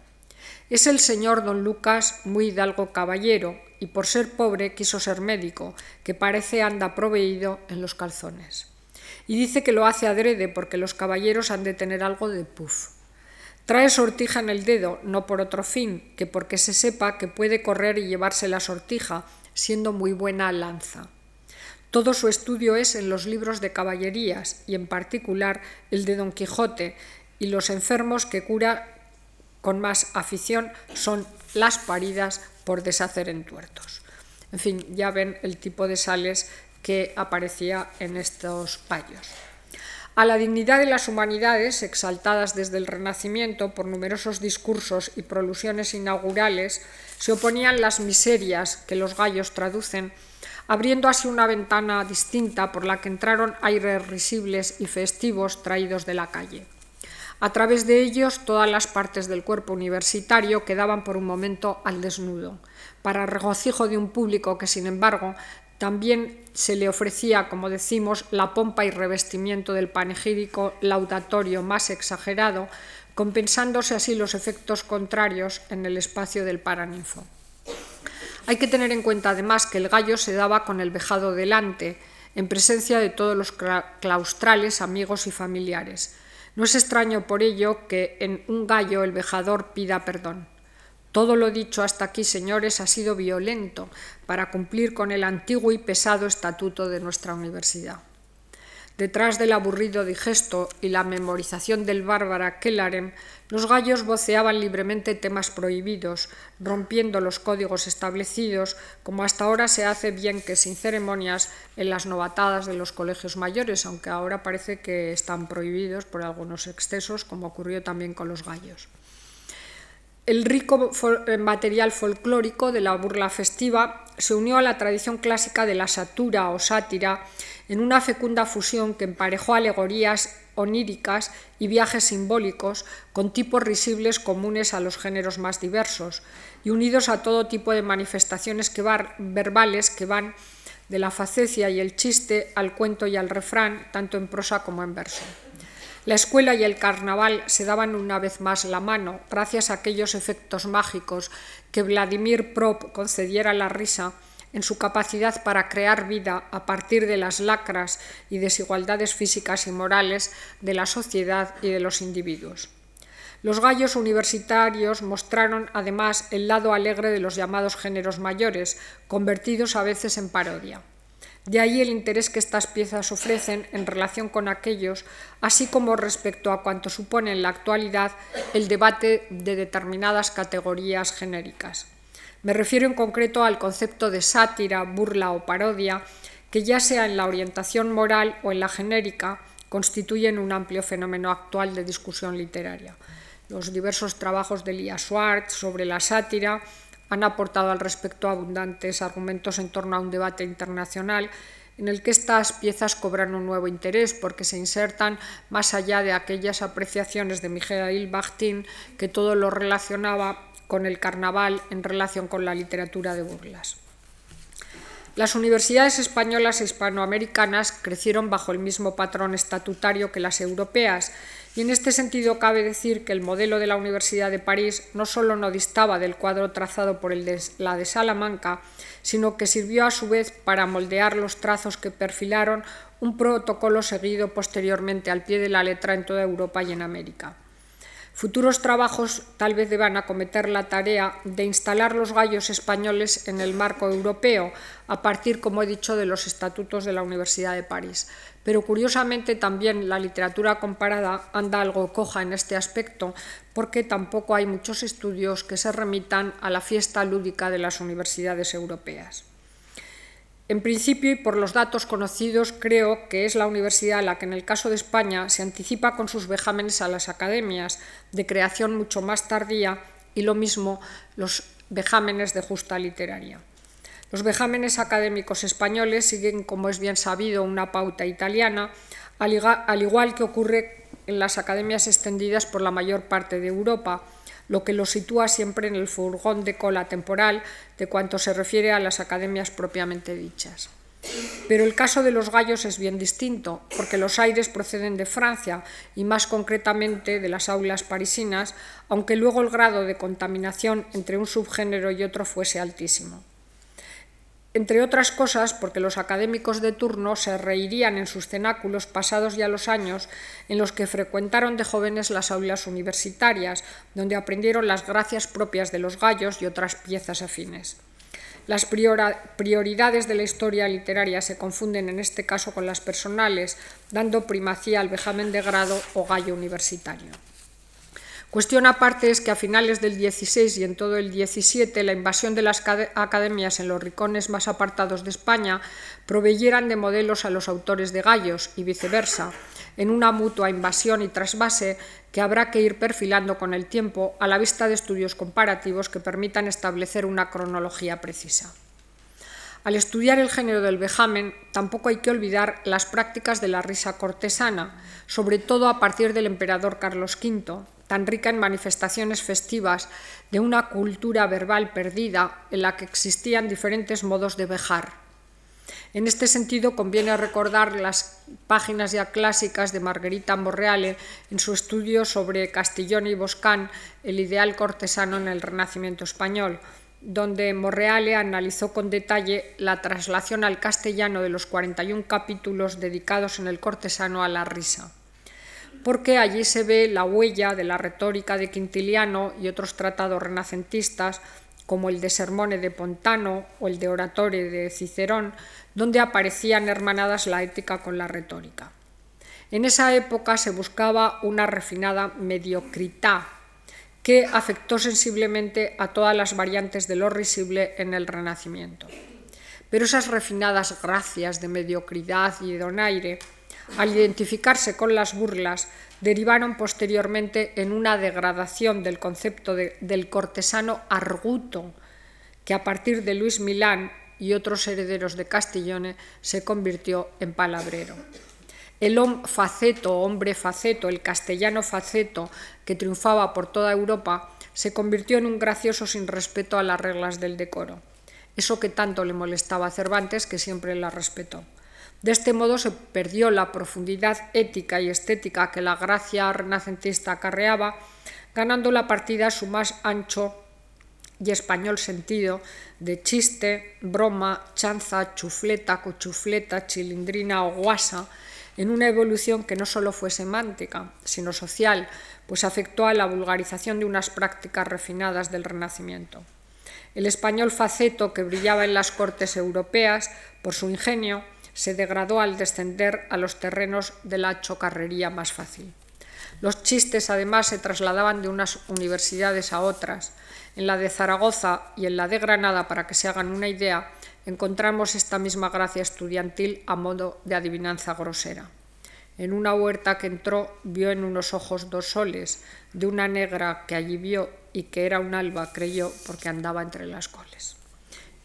Es el señor don Lucas muy hidalgo caballero, y por ser pobre quiso ser médico, que parece anda proveído en los calzones. Y dice que lo hace adrede porque los caballeros han de tener algo de puf. Trae sortija en el dedo, no por otro fin, que porque se sepa que puede correr y llevarse la sortija, siendo muy buena lanza. Todo su estudio es en los libros de caballerías y en particular el de Don Quijote y los enfermos que cura con más afición son las paridas por deshacer en tuertos. En fin, ya ven el tipo de sales que aparecía en estos payos. A la dignidad de las humanidades, exaltadas desde el Renacimiento por numerosos discursos y prolusiones inaugurales, se oponían las miserias que los gallos traducen abriendo así una ventana distinta por la que entraron aires risibles y festivos traídos de la calle. A través de ellos, todas las partes del cuerpo universitario quedaban por un momento al desnudo, para regocijo de un público que, sin embargo, también se le ofrecía, como decimos, la pompa y revestimiento del panegírico laudatorio más exagerado, compensándose así los efectos contrarios en el espacio del paraninfo. Hay que tener en cuenta además que el gallo se daba con el vejado delante, en presencia de todos los claustrales, amigos y familiares. No es extraño por ello que en un gallo el vejador pida perdón. Todo lo dicho hasta aquí, señores, ha sido violento para cumplir con el antiguo y pesado estatuto de nuestra universidad. Detrás del aburrido digesto y la memorización del bárbara Kellarem, los gallos voceaban libremente temas prohibidos, rompiendo los códigos establecidos, como hasta ahora se hace bien que sin ceremonias en las novatadas de los colegios mayores, aunque ahora parece que están prohibidos por algunos excesos, como ocurrió también con los gallos. El rico eh, material folclórico de la burla festiva se unió a la tradición clásica de la satura o sátira en una fecunda fusión que emparejó alegorías oníricas y viajes simbólicos con tipos risibles comunes a los géneros más diversos y unidos a todo tipo de manifestaciones verbales que van de la facecia y el chiste al cuento y al refrán, tanto en prosa como en verso. La escuela y el carnaval se daban una vez más la mano, gracias a aquellos efectos mágicos que Vladimir Prop concediera a la risa en su capacidad para crear vida a partir de las lacras y desigualdades físicas y morales de la sociedad y de los individuos. Los gallos universitarios mostraron además el lado alegre de los llamados géneros mayores, convertidos a veces en parodia. De ahí el interés que estas piezas ofrecen en relación con aquellos, así como respecto a cuanto supone en la actualidad el debate de determinadas categorías genéricas. Me refiero en concreto al concepto de sátira, burla o parodia, que ya sea en la orientación moral o en la genérica, constituyen un amplio fenómeno actual de discusión literaria. Los diversos trabajos de Lia Schwartz sobre la sátira han aportado al respecto abundantes argumentos en torno a un debate internacional en el que estas piezas cobran un nuevo interés porque se insertan más allá de aquellas apreciaciones de Mijail Bakhtin que todo lo relacionaba con el carnaval en relación con la literatura de burlas. Las universidades españolas e hispanoamericanas crecieron bajo el mismo patrón estatutario que las europeas y en este sentido cabe decir que el modelo de la Universidad de París no solo no distaba del cuadro trazado por la de Salamanca, sino que sirvió a su vez para moldear los trazos que perfilaron un protocolo seguido posteriormente al pie de la letra en toda Europa y en América. Futuros trabajos tal vez deban acometer la tarea de instalar los gallos españoles en el marco europeo, a partir, como he dicho, de los estatutos de la Universidad de París. Pero curiosamente también la literatura comparada anda algo coja en este aspecto, porque tampoco hay muchos estudios que se remitan a la fiesta lúdica de las universidades europeas. En principio, y por los datos conocidos, creo que es la universidad la que en el caso de España se anticipa con sus vejámenes a las academias, de creación mucho más tardía, y lo mismo los vejámenes de justa literaria. Los vejámenes académicos españoles siguen, como es bien sabido, una pauta italiana, al igual que ocurre en las academias extendidas por la mayor parte de Europa, lo que lo sitúa siempre en el furgón de cola temporal de cuanto se refiere a las academias propiamente dichas. Pero el caso de los gallos es bien distinto, porque los aires proceden de Francia y más concretamente de las aulas parisinas, aunque luego el grado de contaminación entre un subgénero y otro fuese altísimo entre otras cosas porque los académicos de turno se reirían en sus cenáculos pasados ya los años en los que frecuentaron de jóvenes las aulas universitarias, donde aprendieron las gracias propias de los gallos y otras piezas afines. Las prioridades de la historia literaria se confunden en este caso con las personales, dando primacía al vejamen de grado o gallo universitario. Cuestión aparte es que a finales del 16 y en todo el 17 la invasión de las academias en los rincones más apartados de España proveyeran de modelos a los autores de gallos y viceversa, en una mutua invasión y trasvase que habrá que ir perfilando con el tiempo a la vista de estudios comparativos que permitan establecer una cronología precisa. Al estudiar el género del vejamen, tampoco hay que olvidar las prácticas de la risa cortesana, sobre todo a partir del emperador Carlos V, tan rica en manifestaciones festivas de una cultura verbal perdida en la que existían diferentes modos de vejar. En este sentido, conviene recordar las páginas ya clásicas de Margarita Morreale en su estudio sobre Castellón y Boscán, el ideal cortesano en el Renacimiento español, donde Morreale analizó con detalle la traslación al castellano de los 41 capítulos dedicados en el cortesano a la risa, porque allí se ve la huella de la retórica de Quintiliano y otros tratados renacentistas, como el de Sermone de Pontano o el de Oratore de Cicerón, donde aparecían hermanadas la ética con la retórica. En esa época se buscaba una refinada mediocrità que afectó sensiblemente a todas las variantes de lo risible en el Renacimiento. Pero esas refinadas gracias de mediocridad y donaire, al identificarse con las burlas, derivaron posteriormente en una degradación del concepto del cortesano arguto, que a partir de Luis Milán y otros herederos de Castiglione se convirtió en palabrero. El faceto, hombre faceto, el castellano faceto, que triunfaba por toda Europa, se convirtió en un gracioso sin respeto a las reglas del decoro. Eso que tanto le molestaba a Cervantes, que siempre la respetó. De este modo se perdió la profundidad ética y estética que la gracia renacentista acarreaba, ganando la partida su más ancho y español sentido de chiste, broma, chanza, chufleta, cochufleta, chilindrina o guasa, en una evolución que no solo fue semántica, sino social, pues afectó a la vulgarización de unas prácticas refinadas del Renacimiento. El español faceto que brillaba en las cortes europeas por su ingenio se degradó al descender a los terrenos de la chocarrería más fácil. Los chistes además se trasladaban de unas universidades a otras. En la de Zaragoza y en la de Granada, para que se hagan una idea, encontramos esta misma gracia estudiantil a modo de adivinanza grosera. En una huerta que entró vio en unos ojos dos soles, de una negra que allí vio y que era un alba, creyó, porque andaba entre las coles.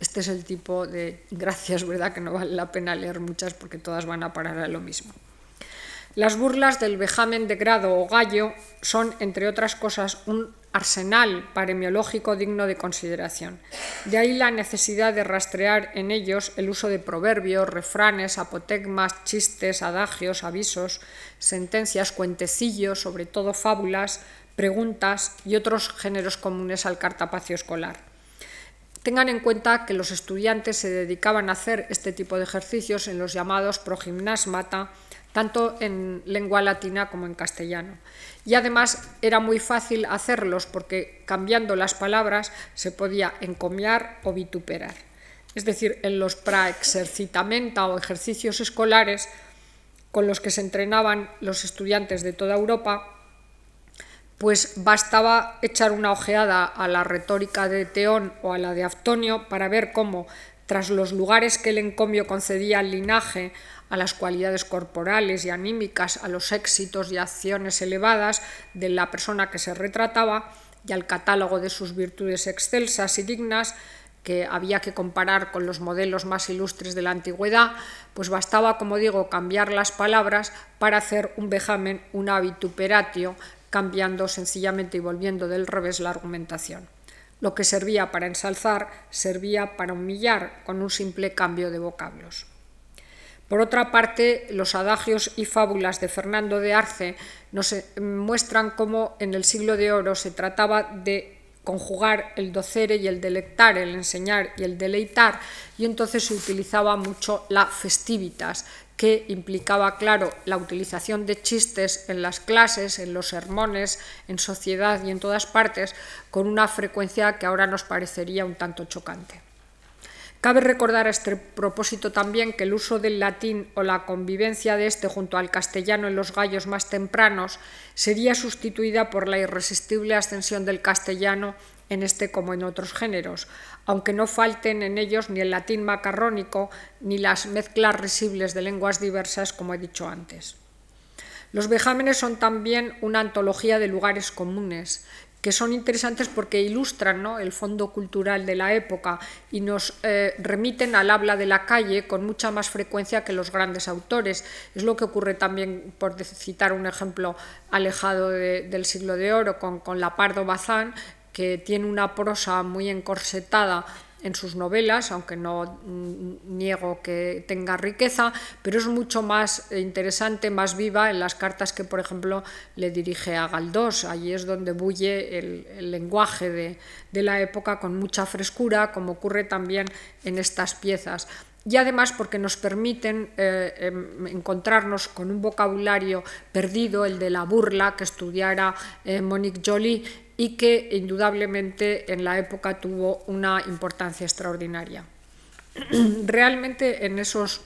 Este es el tipo de gracias, ¿verdad? Que no vale la pena leer muchas porque todas van a parar a lo mismo. Las burlas del vejamen de grado o gallo son, entre otras cosas, un arsenal paremiológico digno de consideración. De ahí la necesidad de rastrear en ellos el uso de proverbios, refranes, apotegmas, chistes, adagios, avisos, sentencias, cuentecillos, sobre todo fábulas, preguntas y otros géneros comunes al cartapacio escolar. Tengan en cuenta que los estudiantes se dedicaban a hacer este tipo de ejercicios en los llamados progimnasmata, tanto en lengua latina como en castellano. Y además era muy fácil hacerlos porque cambiando las palabras se podía encomiar o vituperar. Es decir, en los praexercitamenta o ejercicios escolares con los que se entrenaban los estudiantes de toda Europa, pues bastaba echar una ojeada a la retórica de Teón o a la de Aftonio para ver cómo, tras los lugares que el encomio concedía al linaje, a las cualidades corporales y anímicas, a los éxitos y acciones elevadas de la persona que se retrataba y al catálogo de sus virtudes excelsas y dignas que había que comparar con los modelos más ilustres de la antigüedad, pues bastaba, como digo, cambiar las palabras para hacer un vejamen, un vituperatio, cambiando sencillamente y volviendo del revés la argumentación. Lo que servía para ensalzar servía para humillar con un simple cambio de vocablos. Por otra parte, los adagios y fábulas de Fernando de Arce nos eh, muestran cómo en el siglo de oro se trataba de conjugar el docere y el delectar, el enseñar y el deleitar, y entonces se utilizaba mucho la festivitas, que implicaba, claro, la utilización de chistes en las clases, en los sermones, en sociedad y en todas partes, con una frecuencia que ahora nos parecería un tanto chocante. Cabe recordar a este propósito también que el uso del latín o la convivencia de este junto al castellano en los gallos más tempranos sería sustituida por la irresistible ascensión del castellano en este como en otros géneros, aunque no falten en ellos ni el latín macarrónico ni las mezclas risibles de lenguas diversas, como he dicho antes. Los vejámenes son también una antología de lugares comunes que son interesantes porque ilustran el fondo cultural de la época y nos eh, remiten al habla de la calle con mucha más frecuencia que los grandes autores. Es lo que ocurre también, por citar un ejemplo alejado del siglo de oro, con, con Lapardo Bazán, que tiene una prosa muy encorsetada en sus novelas, aunque no niego que tenga riqueza, pero es mucho más interesante, más viva en las cartas que, por ejemplo, le dirige a Galdós. Allí es donde bulle el, lenguaje de, la época con mucha frescura, como ocurre también en estas piezas y además porque nos permiten eh, em, encontrarnos con un vocabulario perdido, el de la burla que estudiara eh, Monique Joly y que indudablemente en la época tuvo una importancia extraordinaria. Realmente en esos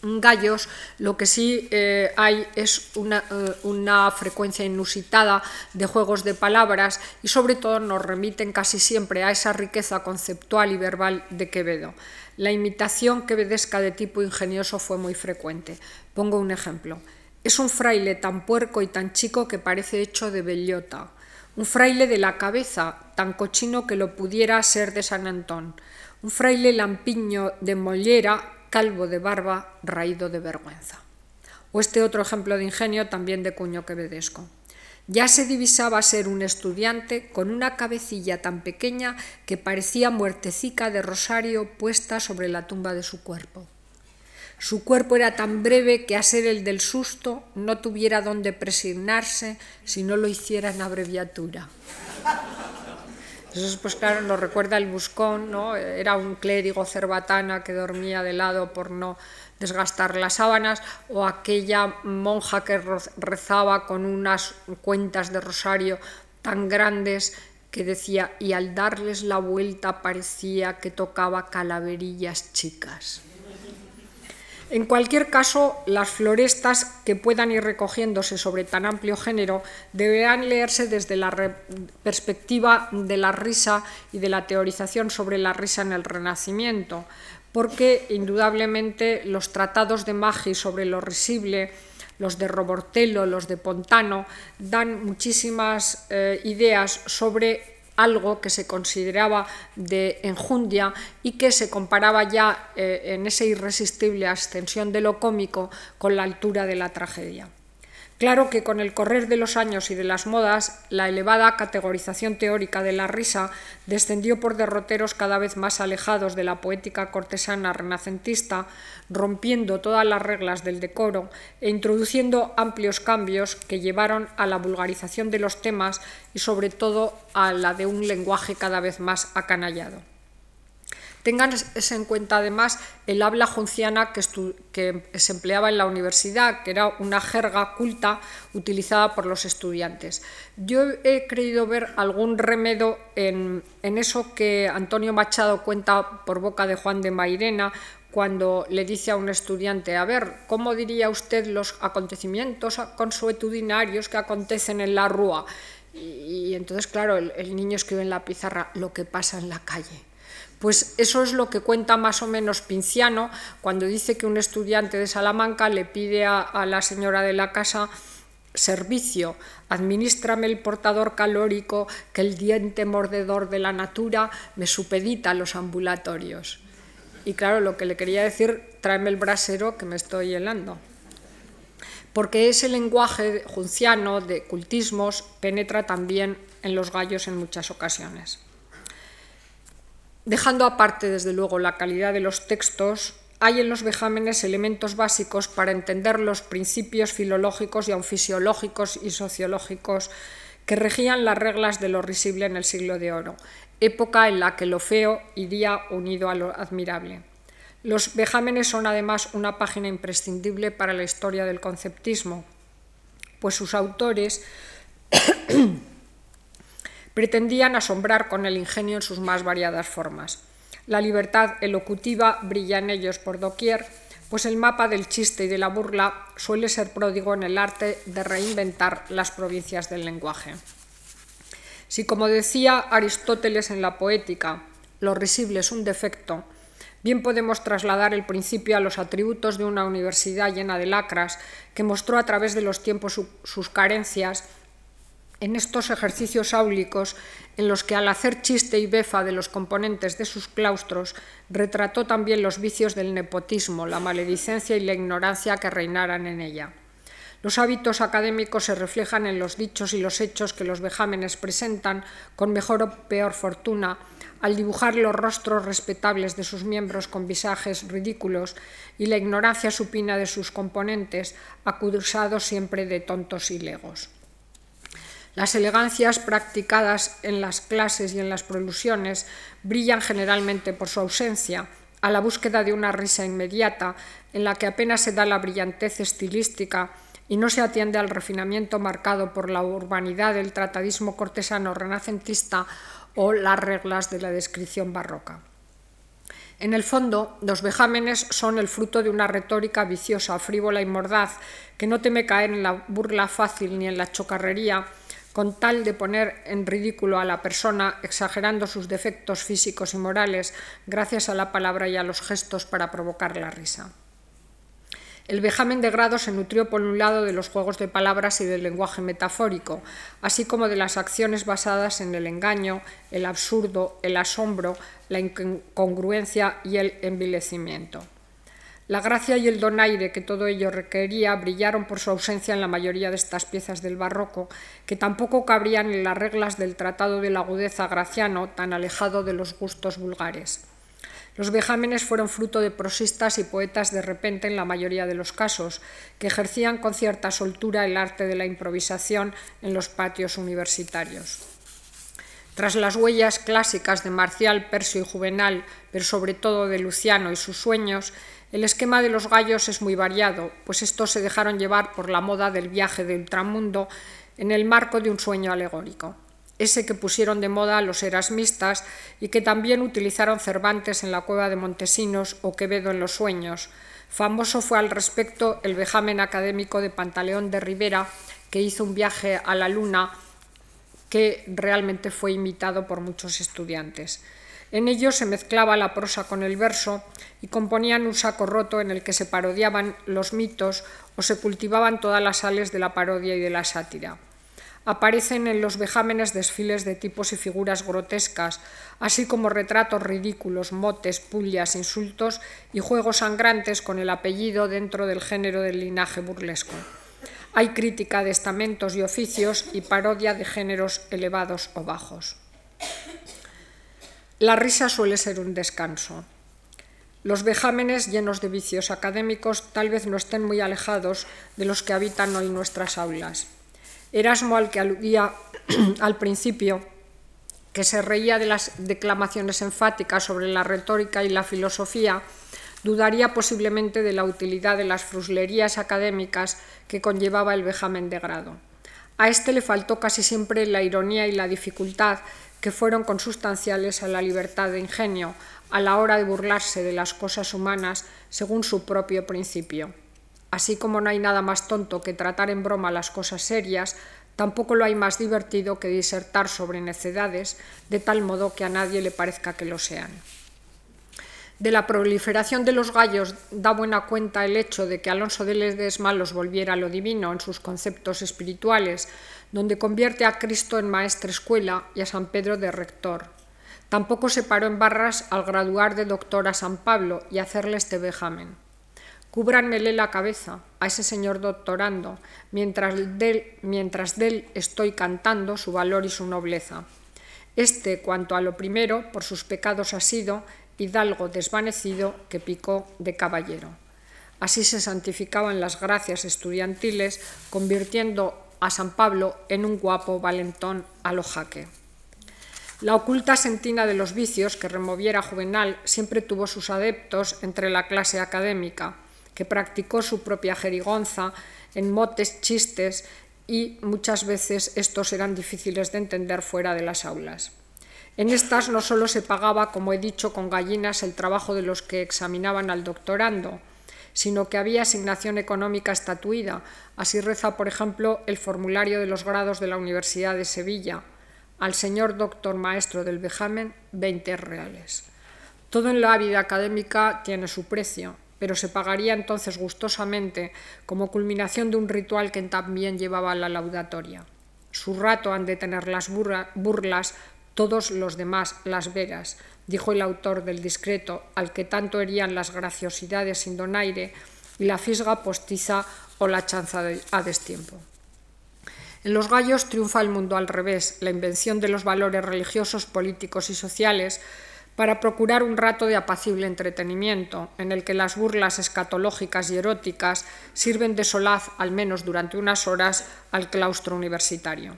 gallos lo que sí eh, hay es una, eh, una, frecuencia inusitada de juegos de palabras y sobre todo nos remiten casi siempre a esa riqueza conceptual y verbal de Quevedo. La imitación quevedesca de tipo ingenioso fue muy frecuente. Pongo un ejemplo. Es un fraile tan puerco y tan chico que parece hecho de bellota un fraile de la cabeza, tan cochino que lo pudiera ser de San Antón, un fraile lampiño de mollera, calvo de barba, raído de vergüenza. O este otro ejemplo de ingenio también de cuño quevedesco. Ya se divisaba ser un estudiante con una cabecilla tan pequeña que parecía muertecica de rosario puesta sobre la tumba de su cuerpo. Su cuerpo era tan breve que a ser el del susto no tuviera dónde presignarse si no lo hiciera en abreviatura. Eso, pues claro, nos recuerda el buscón, ¿no? Era un clérigo cerbatana que dormía de lado por no desgastar las sábanas, o aquella monja que rezaba con unas cuentas de rosario tan grandes que decía, y al darles la vuelta parecía que tocaba calaverillas chicas. En cualquier caso, las florestas que puedan ir recogiéndose sobre tan amplio género deberán leerse desde la perspectiva de la risa y de la teorización sobre la risa en el Renacimiento, porque indudablemente los tratados de Magi sobre lo risible, los de Robortello, los de Pontano, dan muchísimas eh, ideas sobre algo que se consideraba de enjundia y que se comparaba ya eh, en esa irresistible ascensión de lo cómico con la altura de la tragedia. Claro que con el correr de los años y de las modas, la elevada categorización teórica de la risa descendió por derroteros cada vez más alejados de la poética cortesana renacentista, rompiendo todas las reglas del decoro e introduciendo amplios cambios que llevaron a la vulgarización de los temas y sobre todo a la de un lenguaje cada vez más acanallado. Tengan en cuenta además el habla junciana que, se empleaba en la universidad, que era una jerga culta utilizada por los estudiantes. Yo he creído ver algún remedio en, eso que Antonio Machado cuenta por boca de Juan de Mairena cuando le dice a un estudiante, a ver, ¿cómo diría usted los acontecimientos consuetudinarios que acontecen en la rúa? Y, entonces, claro, el niño escribe en la pizarra lo que pasa en la calle. Pues eso es lo que cuenta más o menos Pinciano cuando dice que un estudiante de Salamanca le pide a, la señora de la casa servicio, administrame el portador calórico que el diente mordedor de la natura me supedita a los ambulatorios. Y claro, lo que le quería decir, tráeme el brasero que me estoy helando. Porque ese lenguaje junciano de cultismos penetra también en los gallos en muchas ocasiones. Dejando aparte, desde luego, la calidad de los textos, hay en los vejámenes elementos básicos para entender los principios filológicos y aun fisiológicos y sociológicos que regían las reglas de lo risible en el siglo de oro, época en la que lo feo iría unido a lo admirable. Los vejámenes son además una página imprescindible para la historia del conceptismo, pues sus autores pretendían asombrar con el ingenio en sus más variadas formas. La libertad elocutiva brilla en ellos por doquier, pues el mapa del chiste y de la burla suele ser pródigo en el arte de reinventar las provincias del lenguaje. Si, como decía Aristóteles en la poética, lo risible es un defecto, bien podemos trasladar el principio a los atributos de una universidad llena de lacras que mostró a través de los tiempos sus carencias En estos ejercicios áulicos, en los que al hacer chiste y befa de los componentes de sus claustros, retrató también los vicios del nepotismo, la maledicencia y la ignorancia que reinaran en ella. Los hábitos académicos se reflejan en los dichos y los hechos que los vejámenes presentan con mejor o peor fortuna al dibujar los rostros respetables de sus miembros con visajes ridículos y la ignorancia supina de sus componentes, acusados siempre de tontos y legos. Las elegancias practicadas en las clases y en las prolusiones brillan generalmente por su ausencia, a la búsqueda de una risa inmediata, en la que apenas se da la brillantez estilística y no se atiende al refinamiento marcado por la urbanidad del tratadismo cortesano renacentista o las reglas de la descripción barroca. En el fondo, los vejámenes son el fruto de una retórica viciosa, frívola y mordaz, que no teme caer en la burla fácil ni en la chocarrería, con tal de poner en ridículo a la persona, exagerando sus defectos físicos y morales, gracias a la palabra y a los gestos para provocar la risa. El vejamen de grado se nutrió por un lado de los juegos de palabras y del lenguaje metafórico, así como de las acciones basadas en el engaño, el absurdo, el asombro, la incongruencia y el envilecimiento. La gracia y el donaire que todo ello requería brillaron por su ausencia en la mayoría de estas piezas del barroco, que tampoco cabrían en las reglas del Tratado de la Agudeza Graciano, tan alejado de los gustos vulgares. Los vejámenes fueron fruto de prosistas y poetas de repente en la mayoría de los casos, que ejercían con cierta soltura el arte de la improvisación en los patios universitarios. Tras las huellas clásicas de Marcial, Persio y Juvenal, pero sobre todo de Luciano y sus sueños, el esquema de los gallos es muy variado, pues estos se dejaron llevar por la moda del viaje de ultramundo en el marco de un sueño alegórico ese que pusieron de moda los erasmistas y que también utilizaron Cervantes en la cueva de Montesinos o Quevedo en los sueños. Famoso fue al respecto el vejamen académico de Pantaleón de Rivera, que hizo un viaje a la luna que realmente fue imitado por muchos estudiantes. En ello se mezclaba la prosa con el verso y componían un saco roto en el que se parodiaban los mitos o se cultivaban todas las sales de la parodia y de la sátira aparecen en los vejámenes desfiles de tipos y figuras grotescas, así como retratos ridículos, motes, pullas, insultos y juegos sangrantes con el apellido dentro del género del linaje burlesco. Hay crítica de estamentos y oficios y parodia de géneros elevados o bajos. La risa suele ser un descanso. Los vejámenes llenos de vicios académicos tal vez no estén muy alejados de los que habitan hoy nuestras aulas. Erasmo, al que aludía al principio, que se reía de las declamaciones enfáticas sobre la retórica y la filosofía, dudaría posiblemente de la utilidad de las fruslerías académicas que conllevaba el vejamen de grado. A este le faltó casi siempre la ironía y la dificultad que fueron consustanciales a la libertad de ingenio a la hora de burlarse de las cosas humanas según su propio principio. Así como no hay nada más tonto que tratar en broma las cosas serias, tampoco lo hay más divertido que disertar sobre necedades, de tal modo que a nadie le parezca que lo sean. De la proliferación de los gallos da buena cuenta el hecho de que Alonso de Ledesma los volviera a lo divino en sus conceptos espirituales, donde convierte a Cristo en maestra escuela y a San Pedro de rector. Tampoco se paró en barras al graduar de doctor a San Pablo y hacerle este vejamen. Cúbranmele la cabeza a ese señor doctorando, mientras de, mientras estoy cantando su valor y su nobleza. Este, cuanto a lo primero, por sus pecados ha sido hidalgo desvanecido que picó de caballero. Así se santificaban las gracias estudiantiles, convirtiendo a San Pablo en un guapo valentón a. La oculta sentina de los vicios que removiera Juvenal siempre tuvo sus adeptos entre la clase académica, que practicó su propia jerigonza en motes, chistes y muchas veces estos eran difíciles de entender fuera de las aulas. En estas no solo se pagaba, como he dicho, con gallinas el trabajo de los que examinaban al doctorando, sino que había asignación económica estatuida. Así reza, por ejemplo, el formulario de los grados de la Universidad de Sevilla. Al señor doctor maestro del vejamen, 20 reales. Todo en la vida académica tiene su precio, pero se pagaría entonces gustosamente como culminación de un ritual que también llevaba la laudatoria. Su rato han de tener las burlas todos los demás las veras, dijo el autor del discreto, al que tanto herían las graciosidades sin donaire y la fisga postiza o la chanza a destiempo. En los gallos triunfa el mundo al revés, la invención de los valores religiosos, políticos y sociales para procurar un rato de apacible entretenimiento, en el que las burlas escatológicas y eróticas sirven de solaz, al menos durante unas horas, al claustro universitario.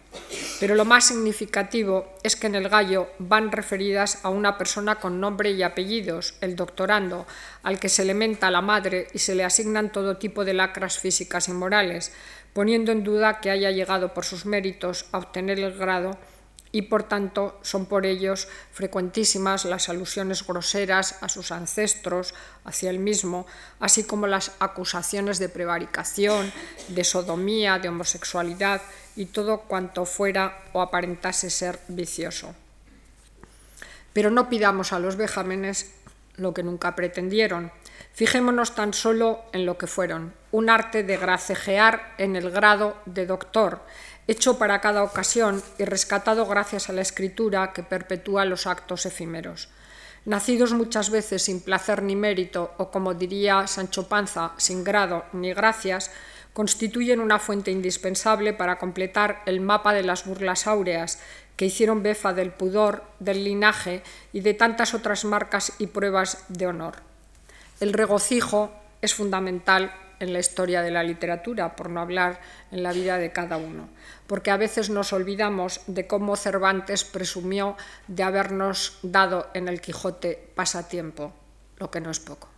Pero lo más significativo es que en el gallo van referidas a una persona con nombre y apellidos, el doctorando, al que se le menta la madre y se le asignan todo tipo de lacras físicas y morales, poniendo en duda que haya llegado por sus méritos a obtener el grado y por tanto son por ellos frecuentísimas las alusiones groseras a sus ancestros, hacia el mismo, así como las acusaciones de prevaricación, de sodomía, de homosexualidad y todo cuanto fuera o aparentase ser vicioso. Pero no pidamos a los vejámenes lo que nunca pretendieron. Fijémonos tan solo en lo que fueron, un arte de gracejear en el grado de doctor, hecho para cada ocasión y rescatado gracias a la escritura que perpetúa los actos efímeros. Nacidos muchas veces sin placer ni mérito, o como diría Sancho Panza, sin grado ni gracias, constituyen una fuente indispensable para completar el mapa de las burlas áureas que hicieron befa del pudor, del linaje y de tantas otras marcas y pruebas de honor. El regocijo es fundamental en la historia de la literatura, por no hablar en la vida de cada uno, porque a veces nos olvidamos de cómo Cervantes presumió de habernos dado en el Quijote pasatiempo, lo que no es poco.